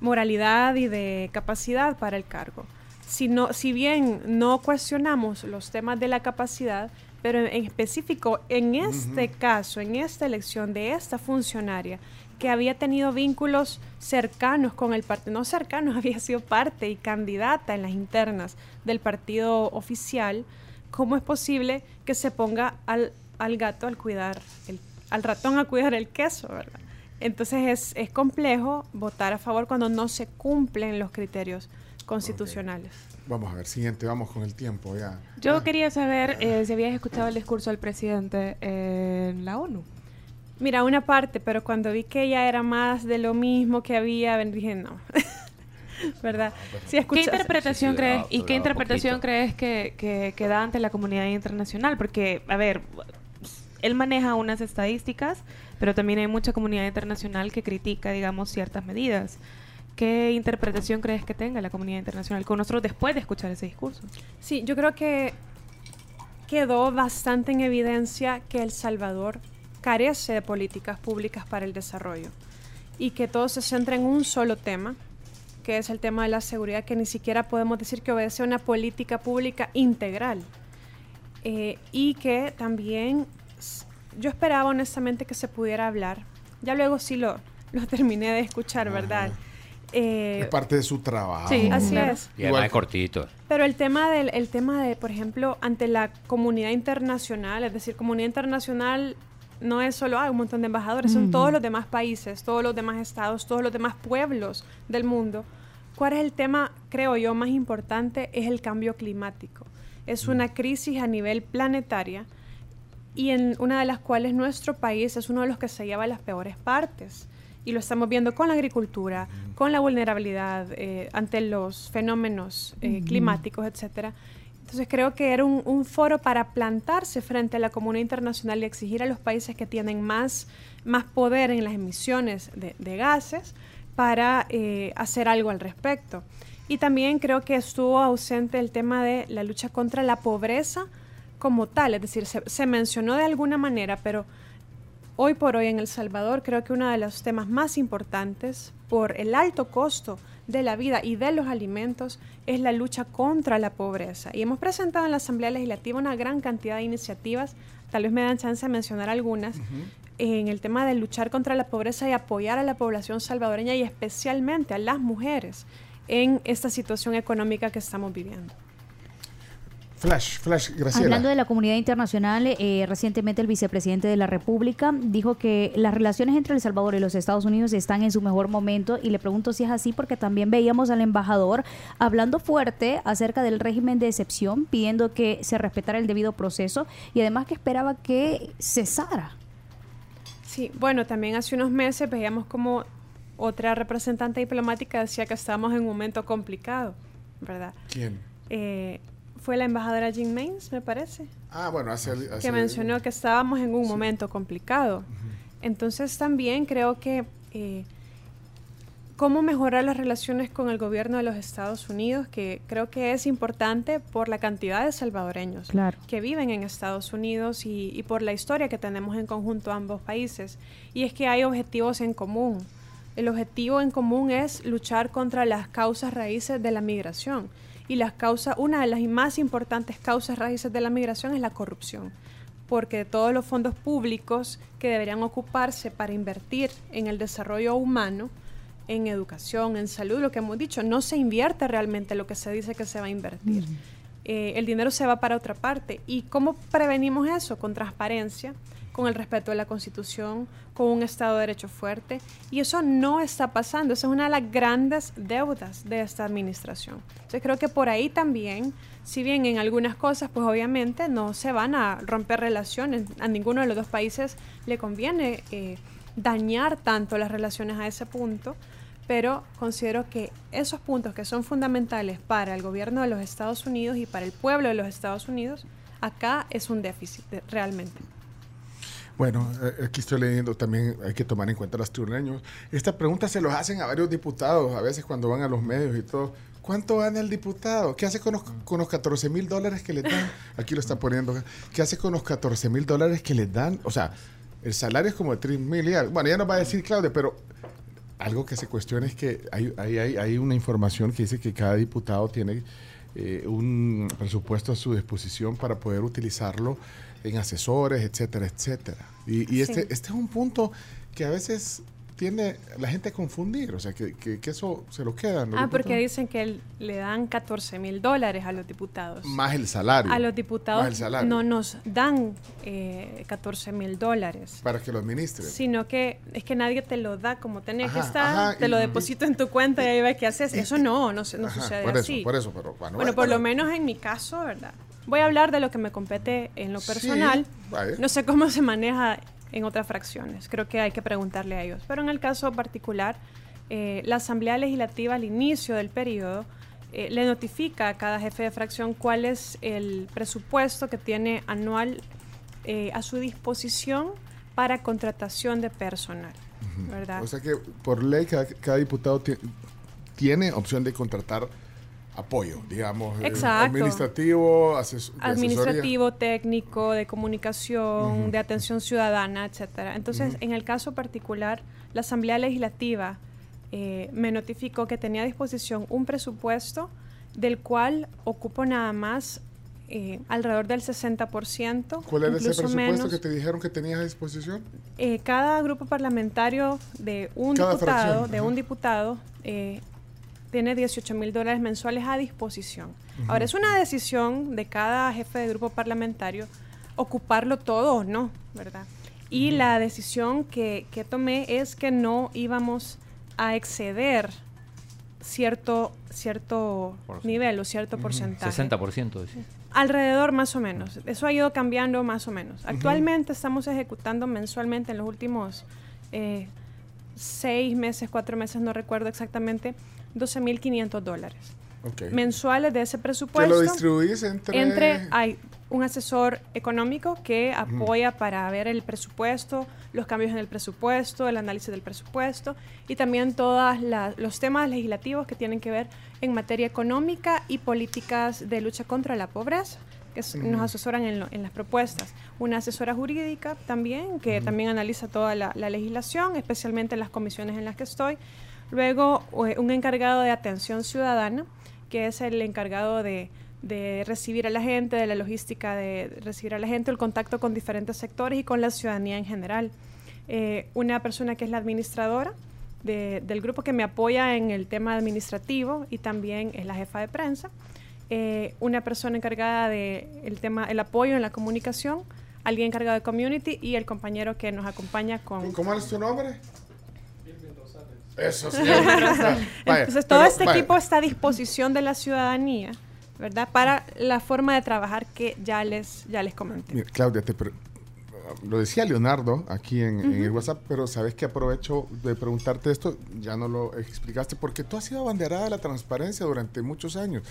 moralidad y de capacidad para el cargo. Si, no, si bien no cuestionamos los temas de la capacidad, pero en específico en este caso, en esta elección de esta funcionaria, que había tenido vínculos cercanos con el partido, no cercanos, había sido parte y candidata en las internas del partido oficial, ¿cómo es posible que se ponga al, al gato al cuidar, el, al ratón a cuidar el queso, verdad? Entonces es, es complejo votar a favor cuando no se cumplen los criterios constitucionales. Vamos a ver, siguiente, vamos con el tiempo ya. Yo Ah, quería saber eh, si habías escuchado el discurso del presidente en la ONU. Mira, una parte, pero cuando vi que ya era más de lo mismo que había, dije no. ¿Verdad? Sí, ¿Qué interpretación Sí, sí, crees y qué interpretación poquito. crees que, que, que da ante la comunidad internacional? Porque, a ver, él maneja unas estadísticas, pero también hay mucha comunidad internacional que critica, digamos, ciertas medidas. ¿Qué interpretación crees que tenga la comunidad internacional con nosotros después de escuchar ese discurso? Sí, yo creo que quedó bastante en evidencia que El Salvador carece de políticas públicas para el desarrollo y que todo se centra en un solo tema, que es el tema de la seguridad, que ni siquiera podemos decir que obedece a una política pública integral. Eh, y que también yo esperaba honestamente que se pudiera hablar. Ya luego sí lo, lo terminé de escuchar, ¿verdad? Eh, es parte de su trabajo. Sí, así claro. es. Y además es cortito. Pero el tema del el tema de, por ejemplo, ante la comunidad internacional, es decir, comunidad internacional no es solo ah, un montón de embajadores, son todos los demás países, todos los demás estados, todos los demás pueblos del mundo. ¿Cuál es el tema, creo yo, más importante? Es el cambio climático. Es una crisis a nivel planetaria y en una de las cuales nuestro país es uno de los que se lleva las peores partes. Y lo estamos viendo con la agricultura, con la vulnerabilidad eh, ante los fenómenos eh, climáticos, etcétera. Entonces creo que era un, foro para plantarse frente a la comunidad internacional y exigir a los países que tienen más, más poder en las emisiones de, de gases para eh, hacer algo al respecto. Y también creo que estuvo ausente el tema de la lucha contra la pobreza como tal, es decir, se, se mencionó de alguna manera, pero hoy por hoy en El Salvador creo que uno de los temas más importantes por el alto costo de la vida y de los alimentos es la lucha contra la pobreza. Y hemos presentado en la Asamblea Legislativa una gran cantidad de iniciativas, tal vez me dan chance de mencionar algunas, en el tema de luchar contra la pobreza y apoyar a la población salvadoreña y especialmente a las mujeres en esta situación económica que estamos viviendo. Flash, Flash, Graciela. Hablando de la comunidad internacional, eh, recientemente el vicepresidente de la República dijo que las relaciones entre El Salvador y los Estados Unidos están en su mejor momento y le pregunto si es así porque también veíamos al embajador hablando fuerte acerca del régimen de excepción, pidiendo que se respetara el debido proceso y además que esperaba que cesara. Sí, bueno, también hace unos meses veíamos como otra representante diplomática decía que estábamos en un momento complicado, ¿verdad? ¿Quién? Eh, fue la embajadora Jean Mains, me parece, Ah, bueno, hace... hace- que mencionó que estábamos en un momento complicado. Entonces también creo que eh, cómo mejorar las relaciones con el gobierno de los Estados Unidos, que creo que es importante por la cantidad de salvadoreños Claro. que viven en Estados Unidos y, y por la historia que tenemos en conjunto ambos países. Y es que hay objetivos en común. El objetivo en común es luchar contra las causas raíces de la migración. Y las causas, una de las más importantes causas raíces de la migración es la corrupción. Porque todos los fondos públicos que deberían ocuparse para invertir en el desarrollo humano, en educación, en salud, lo que hemos dicho, no se invierte realmente lo que se dice que se va a invertir. Eh, el dinero se va para otra parte. ¿Y cómo prevenimos eso? Con transparencia, con el respeto de la Constitución, con un Estado de Derecho fuerte. Y eso no está pasando. Esa es una de las grandes deudas de esta administración. Entonces creo que por ahí también, si bien en algunas cosas, pues obviamente no se van a romper relaciones, a ninguno de los dos países le conviene eh, dañar tanto las relaciones a ese punto, pero considero que esos puntos que son fundamentales para el gobierno de los Estados Unidos y para el pueblo de los Estados Unidos, acá es un déficit realmente. Bueno, eh, aquí estoy leyendo también, hay que tomar en cuenta los turneños. Esta pregunta se los hacen a varios diputados, a veces cuando van a los medios y todo. ¿Cuánto gana el diputado? ¿Qué hace con los, con los 14 mil dólares que le dan? Aquí lo está poniendo. ¿Qué hace con los 14 mil dólares que le dan? O sea, el salario es como de 3 mil y algo. Bueno, ya nos va a decir Claudia, pero algo que se cuestiona es que hay, hay, hay, hay una información que dice que cada diputado tiene eh, un presupuesto a su disposición para poder utilizarlo en asesores, etcétera, etcétera. Y, y este, Sí. este es un punto que a veces tiene la gente a confundir, o sea, que, que, que eso se lo quedan. Ah, porque dicen que el- le dan 14 mil dólares a los diputados. Más el salario. A los Más el diputados salario. no nos dan eh, 14 mil dólares. Para que lo administren. Sino que es que nadie te lo da como tenía que estar, ajá, te y- lo y- deposito en tu cuenta y ahí ves qué haces. Eso no, no, no Ajá, sucede por eso, así. por eso, pero bueno, Bueno, por lo menos en mi caso, ¿verdad? Voy a hablar de lo que me compete en lo personal. No sé cómo se maneja en otras fracciones. Creo que hay que preguntarle a ellos. Pero en el caso particular, eh, la Asamblea Legislativa al inicio del periodo eh, le notifica a cada jefe de fracción cuál es el presupuesto que tiene anual eh, a su disposición para contratación de personal. ¿Verdad? O sea que por ley cada, cada diputado ti- tiene opción de contratar apoyo, digamos, eh, Exacto. administrativo, ases- asesoría. administrativo, técnico, de comunicación, de atención ciudadana, etcétera. Entonces, en el caso particular, la Asamblea Legislativa eh, me notificó que tenía a disposición un presupuesto del cual ocupo nada más eh, alrededor del 60%. ¿Cuál era ese presupuesto menos. que te dijeron que tenías a disposición? Eh, cada grupo parlamentario de un Cada diputado, fracción, de ajá. un diputado, eh, tiene 18 mil dólares mensuales a disposición. Ahora, es una decisión de cada jefe de grupo parlamentario ocuparlo todo o no, ¿verdad? Y la decisión que, que tomé es que no íbamos a exceder cierto, cierto Por- nivel o cierto porcentaje. 60%. decía. Alrededor más o menos. Eso ha ido cambiando más o menos. Actualmente estamos ejecutando mensualmente en los últimos eh, seis meses, cuatro meses, no recuerdo exactamente, 12.500 dólares Ok. mensuales de ese presupuesto. lo distribuís entre... entre hay un asesor económico que apoya para ver el presupuesto, los cambios en el presupuesto, el análisis del presupuesto y también todos los temas legislativos que tienen que ver en materia económica y políticas de lucha contra la pobreza que nos asesoran en, en, las propuestas. Una asesora jurídica también, que también analiza toda la, la, legislación, especialmente en las comisiones en las que estoy. Luego, un encargado de atención ciudadana, que es el encargado de recibir a la gente, de la logística de recibir a la gente, el contacto con diferentes sectores y con la ciudadanía en general. Eh, una persona que es la administradora del grupo que me apoya en el tema administrativo y también es la jefa de prensa. Eh, una persona encargada del el tema, el apoyo en la comunicación, alguien encargado de community y el compañero que nos acompaña con... ¿Cómo es tu nombre? Eso sí. Entonces, todo este equipo está a disposición de la ciudadanía ¿verdad? Para la forma de trabajar que ya les, ya les comenté. Claudia, te lo decía Leonardo aquí en, el WhatsApp, pero sabes que aprovecho de preguntarte esto, ya no lo explicaste, porque tú has sido abanderada de la transparencia durante muchos años.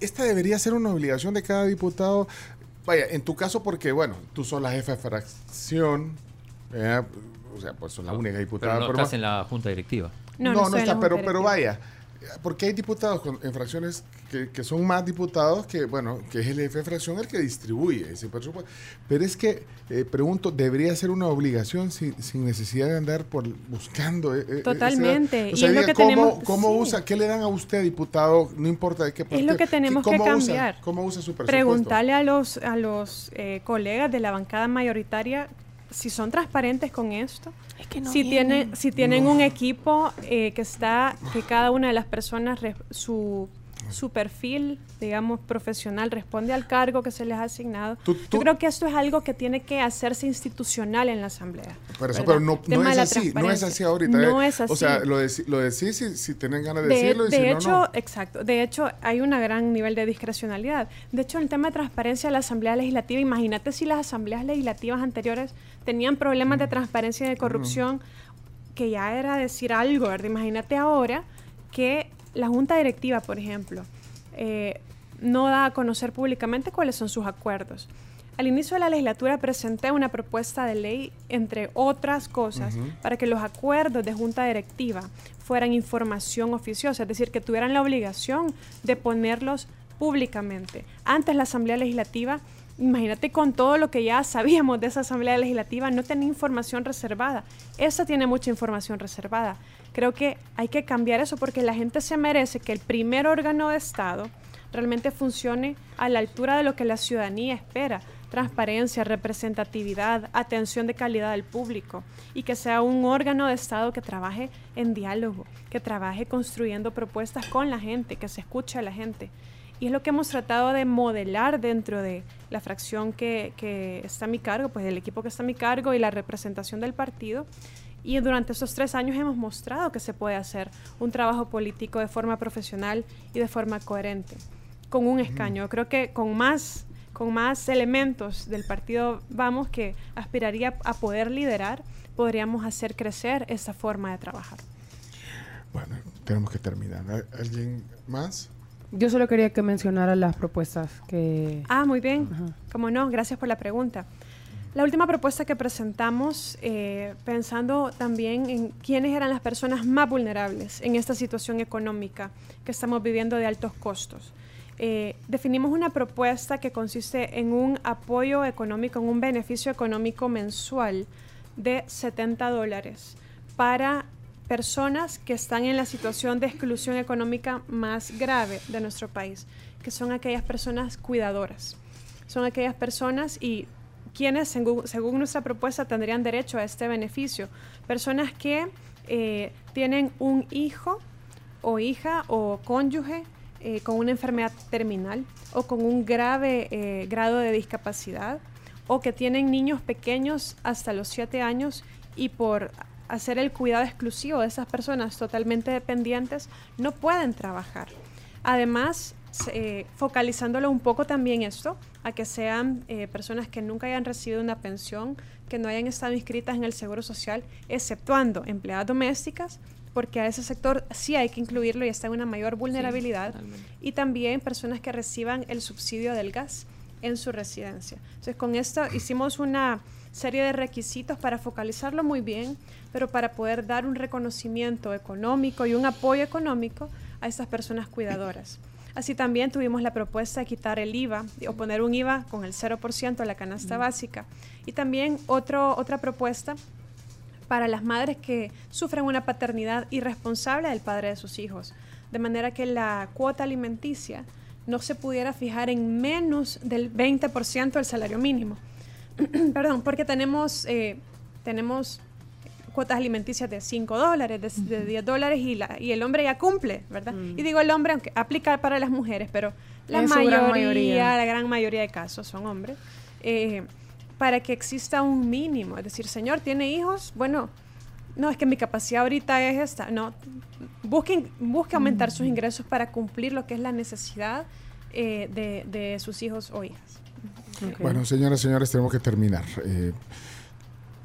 Esta debería ser una obligación de cada diputado. Vaya, en tu caso, porque bueno, tú sos la jefa de fracción, o sea, pues sos la única diputada. Pero no estás en la junta directiva. No, no, no, está, pero, pero vaya porque hay diputados en fracciones que, son más diputados que, bueno, que es el jefe de fracción el que distribuye ese presupuesto. Pero es que, eh, pregunto, ¿debería ser una obligación sin, necesidad de andar por buscando? Eh, eh, Totalmente. y es lo que ¿cómo, tenemos, cómo usa, qué le dan a usted, diputado, no importa de qué partido? Es lo que tenemos que cambiar. ¿Cómo usa su presupuesto? Preguntarle a los, a los colegas de la bancada mayoritaria si son transparentes con esto, es que no si, tienen, si tienen un equipo eh, que está, que cada una de las personas, su su perfil, digamos, profesional responde al cargo que se les ha asignado. Yo creo que esto es algo que tiene que hacerse institucional en la Asamblea. pero no, es así, no es así ahorita. No ¿eh? es así. O sea, lo, decís si, si, tienen ganas de, decirlo y de si hecho, no, exacto. De hecho, hay un gran nivel de discrecionalidad. De hecho, el tema de transparencia de la Asamblea Legislativa, imagínate si las asambleas legislativas anteriores tenían problemas de transparencia y de corrupción, que ya era decir algo, ¿verdad? Imagínate ahora que la junta directiva, por ejemplo, eh, no da a conocer públicamente cuáles son sus acuerdos. Al inicio de la legislatura presenté una propuesta de ley, entre otras cosas, para que los acuerdos de junta directiva fueran información oficiosa, es decir, que tuvieran la obligación de ponerlos públicamente. Antes la Asamblea Legislativa, imagínate con todo lo que ya sabíamos de esa Asamblea Legislativa, no tenía información reservada. Esa tiene mucha información reservada. Creo que hay que cambiar eso porque la gente se merece que el primer órgano de Estado realmente funcione a la altura de lo que la ciudadanía espera. Transparencia, representatividad, atención de calidad al público y que sea un órgano de Estado que trabaje en diálogo, que trabaje construyendo propuestas con la gente, que se escuche a la gente. Y es lo que hemos tratado de modelar dentro de la fracción que, que está a mi cargo, pues el equipo que está a mi cargo y la representación del partido. Y durante estos tres años hemos mostrado que se puede hacer un trabajo político de forma profesional y de forma coherente, con un escaño. Creo que con más, con más elementos del partido Vamos que aspiraría a poder liderar, podríamos hacer crecer esa forma de trabajar. Bueno, tenemos que terminar. ¿Alguien más? Yo solo quería que mencionara las propuestas que... Ah, muy bien. Como no, gracias por la pregunta. La última propuesta que presentamos, eh, pensando también en quiénes eran las personas más vulnerables en esta situación económica que estamos viviendo de altos costos. Eh, definimos una propuesta que consiste en un apoyo económico, en un beneficio económico mensual de 70 dólares para personas que están en la situación de exclusión económica más grave de nuestro país, que son aquellas personas cuidadoras. Son aquellas personas y quienes, según, nuestra propuesta, tendrían derecho a este beneficio. Personas que eh, tienen un hijo o hija o cónyuge eh, con una enfermedad terminal o con un grave eh, grado de discapacidad o que tienen niños pequeños hasta los 7 años y por hacer el cuidado exclusivo de esas personas totalmente dependientes no pueden trabajar. Además, focalizándolo un poco también esto, a que sean eh, personas que nunca hayan recibido una pensión, que no hayan estado inscritas en el Seguro Social, exceptuando empleadas domésticas, porque a ese sector sí hay que incluirlo y está en una mayor vulnerabilidad, y también personas que reciban el subsidio del gas en su residencia. Entonces, con esto hicimos una serie de requisitos para focalizarlo muy bien, pero para poder dar un reconocimiento económico y un apoyo económico a estas personas cuidadoras. Así también tuvimos la propuesta de quitar el IVA o poner un IVA con el 0% a la canasta básica. Y también otro, otra propuesta para las madres que sufren una paternidad irresponsable del padre de sus hijos, de manera que la cuota alimenticia no se pudiera fijar en menos del 20% del salario mínimo. Perdón, porque tenemos, eh, tenemos cuotas alimenticias de 5 dólares, de, de 10 dólares y, la, y el hombre ya cumple, ¿verdad? Y digo el hombre, aunque aplica para las mujeres, pero la En su gran mayoría, mayoría. la gran mayoría de casos son hombres, eh, para que exista un mínimo. Es decir, señor, ¿tiene hijos? Bueno, no, es que mi capacidad ahorita es esta. No, busquen, busque aumentar sus ingresos para cumplir lo que es la necesidad eh, de, de sus hijos o hijas. Bueno, señoras y señores, tenemos que terminar. Eh,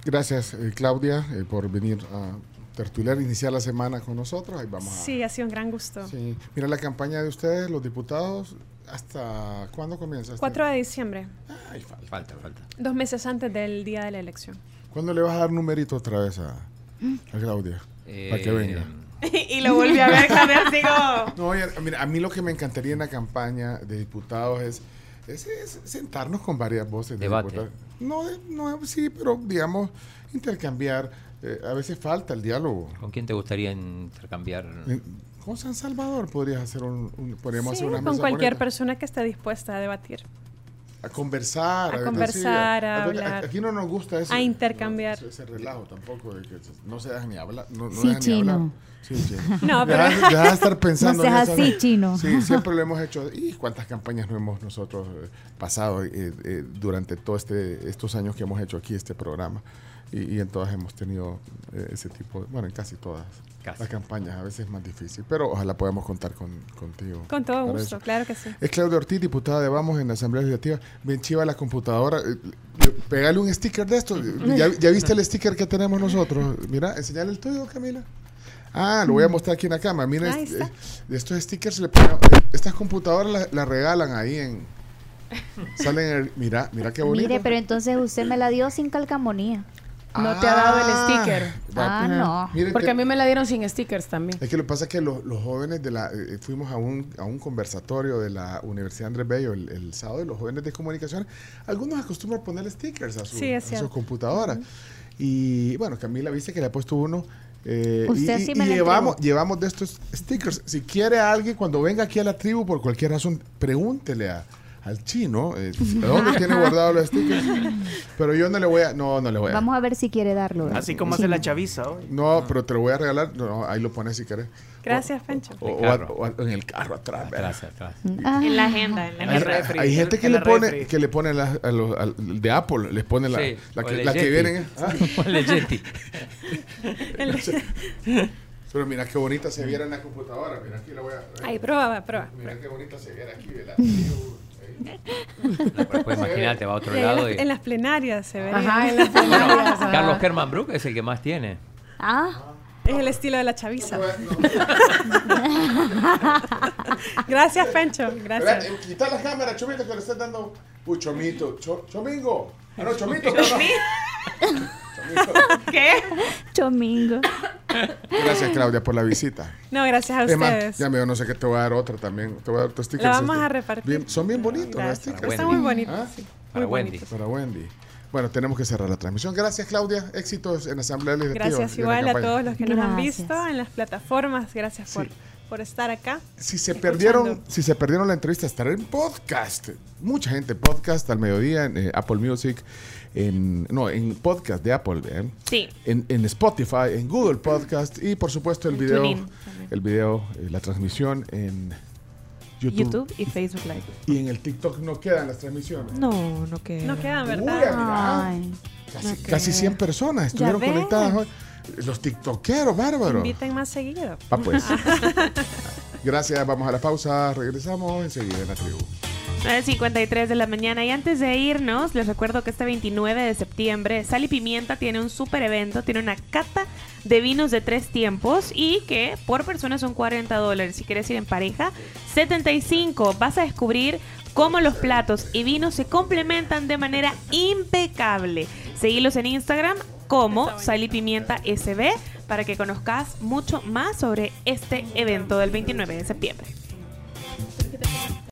gracias, eh, Claudia, eh, por venir a tertuliar, iniciar la semana con nosotros. Ahí vamos a... Sí, ha sido un gran gusto. Sí. Mira, la campaña de ustedes, los diputados, ¿hasta cuándo comienza? Hasta- 4 de diciembre, Ay, falta. Falta, falta. dos meses antes del día de la elección. ¿Cuándo le vas a dar numerito otra vez a, a Claudia? Para que Eh, venga. y lo volví a ver, Javier, digo. No, oye, mira, a mí lo que me encantaría en la campaña de diputados es, es- es sentarnos con varias voces de Debate. No, de- no, sí, pero digamos, intercambiar. Eh, a veces falta el diálogo. ¿Con quién te gustaría intercambiar? Con San Salvador podrías hacer un, un- podríamos Sí, hacer una con mesa cualquier bonita. persona que esté dispuesta a debatir, a conversar, A ver, conversar, a a- hablar. Aquí no nos gusta eso. a intercambiar. Ese, ese relajo tampoco de que no se dejan ni hablar. No, no Sí, ni chino. hablar. Sí, chino. No, pero- Deja, deja de estar pensando No seas así, chino. Sí, siempre lo hemos hecho. ¿Y cuántas campañas no hemos nosotros eh, pasado eh, eh, durante todos este, estos años que hemos hecho aquí este programa? Y, y en todas hemos tenido eh, ese tipo, de- bueno, en casi todas Casi. las campañas. A veces es más difícil, pero ojalá podamos contar con, contigo. con todo gusto, eso. claro que sí. Es Claudia Ortiz, diputada de Vamos en la Asamblea Legislativa. Bien chiva la computadora. Eh, Pégale un sticker de esto. ¿Ya, ya viste el sticker que tenemos nosotros? Mira, enseñale el tuyo, Camila. Ah, lo voy a mostrar aquí en la cámara. Mira, Ahí está. eh, estos stickers, le ponen- eh, estas computadoras las las regalan ahí en... Salen, en el- mira, mira qué bonito. Mire, pero entonces usted me la dio sin calcamonía. No te ha dado el Ah, sticker. Ah, no. Miren, Porque te- a mí me la dieron sin stickers también. Es que lo que pasa es que los, los jóvenes de la... eh, fuimos a un, a un conversatorio de la Universidad Andrés Bello el, el sábado, y los jóvenes de comunicación, algunos acostumbran poner stickers a, su- Sí, a sus computadoras. Y bueno, Camila, viste que le ha puesto uno. eh, Usted y, sí y me la llevamos, llevamos de estos stickers. Si quiere alguien, cuando venga aquí a la tribu, por cualquier razón, pregúntele a- al chino eh, dónde tiene guardados los stickers. Pero yo no le voy a... No, no le voy a... Vamos a ver si quiere darlo. Así como hace la chaviza hoy. No, pero te lo voy a regalar. No, ahí lo pones si quieres. Gracias, Pencho. O, El o a- carro. o a- en el carro atrás. ¿verdad? Atrás. Ah, En la agenda, en la Hay, refri, hay gente en- que le pone refri. que le pone la, a los- de Apple les pone la, Sí, la o que, la que vienen ah, pero mira qué bonita se viera en la computadora mira aquí la voy a Ahí, prueba, prueba. mira qué bonita se viera aquí ¿verdad? Después imagínate, va a otro en, lado. las, y- en las plenarias se vería. Ajá, en las plenarias, ajá. Carlos Herman Brook es el que más tiene. ah, Es el estilo de la chaviza. Gracias, Pencho. Gracias. Eh, quita la cámara Chomito que le estás dando uy Chomito Cho- Chomingo ah no Chomito. Chomito. ¿Qué? chomingo. gracias Claudia por la visita No, gracias a ustedes. ya me no sé qué te voy a dar otra también te voy a dar otros stickers La vamos este. a repartir. Bien- son bien bonitos los Gracias. stickers Para Está Wendy. muy bonito. ¿Ah? sí. Para Muy Wendy. bonito. Para Wendy. Bueno, tenemos que cerrar la transmisión. Gracias, Claudia. Éxitos en Asamblea Legislativa. Gracias igual a todos los que nos han visto en las plataformas. Gracias por, Sí. por estar acá. Si se escuchando. perdieron, si se perdieron la entrevista, estará en podcast. Mucha gente podcast al mediodía en eh, Apple Music, en no, en podcast de Apple, ¿eh? Sí. en, en Spotify, en Google Podcast y por supuesto el video, el video, eh, la transmisión en YouTube, YouTube y Facebook Live. y en el TikTok no quedan las transmisiones. No, no queda. No quedan, Uy, ¿verdad? mira. Ay. Casi, no casi 100 personas estuvieron conectadas hoy. Los tiktokeros, bárbaros. Inviten más seguido. Ah, pues. Gracias, vamos a la pausa. Regresamos enseguida en la tribu. 9.53 de la mañana y antes de irnos les recuerdo que este 29 de septiembre Sal y Pimienta tiene un super evento, tiene una cata de vinos de tres tiempos y que por persona son 40 dólares. Si quieres ir en pareja, 75. Vas a descubrir cómo los platos y vinos se complementan de manera impecable. Seguilos en Instagram como Sal y Pimienta SB para que conozcas mucho más sobre este evento del 29 de septiembre.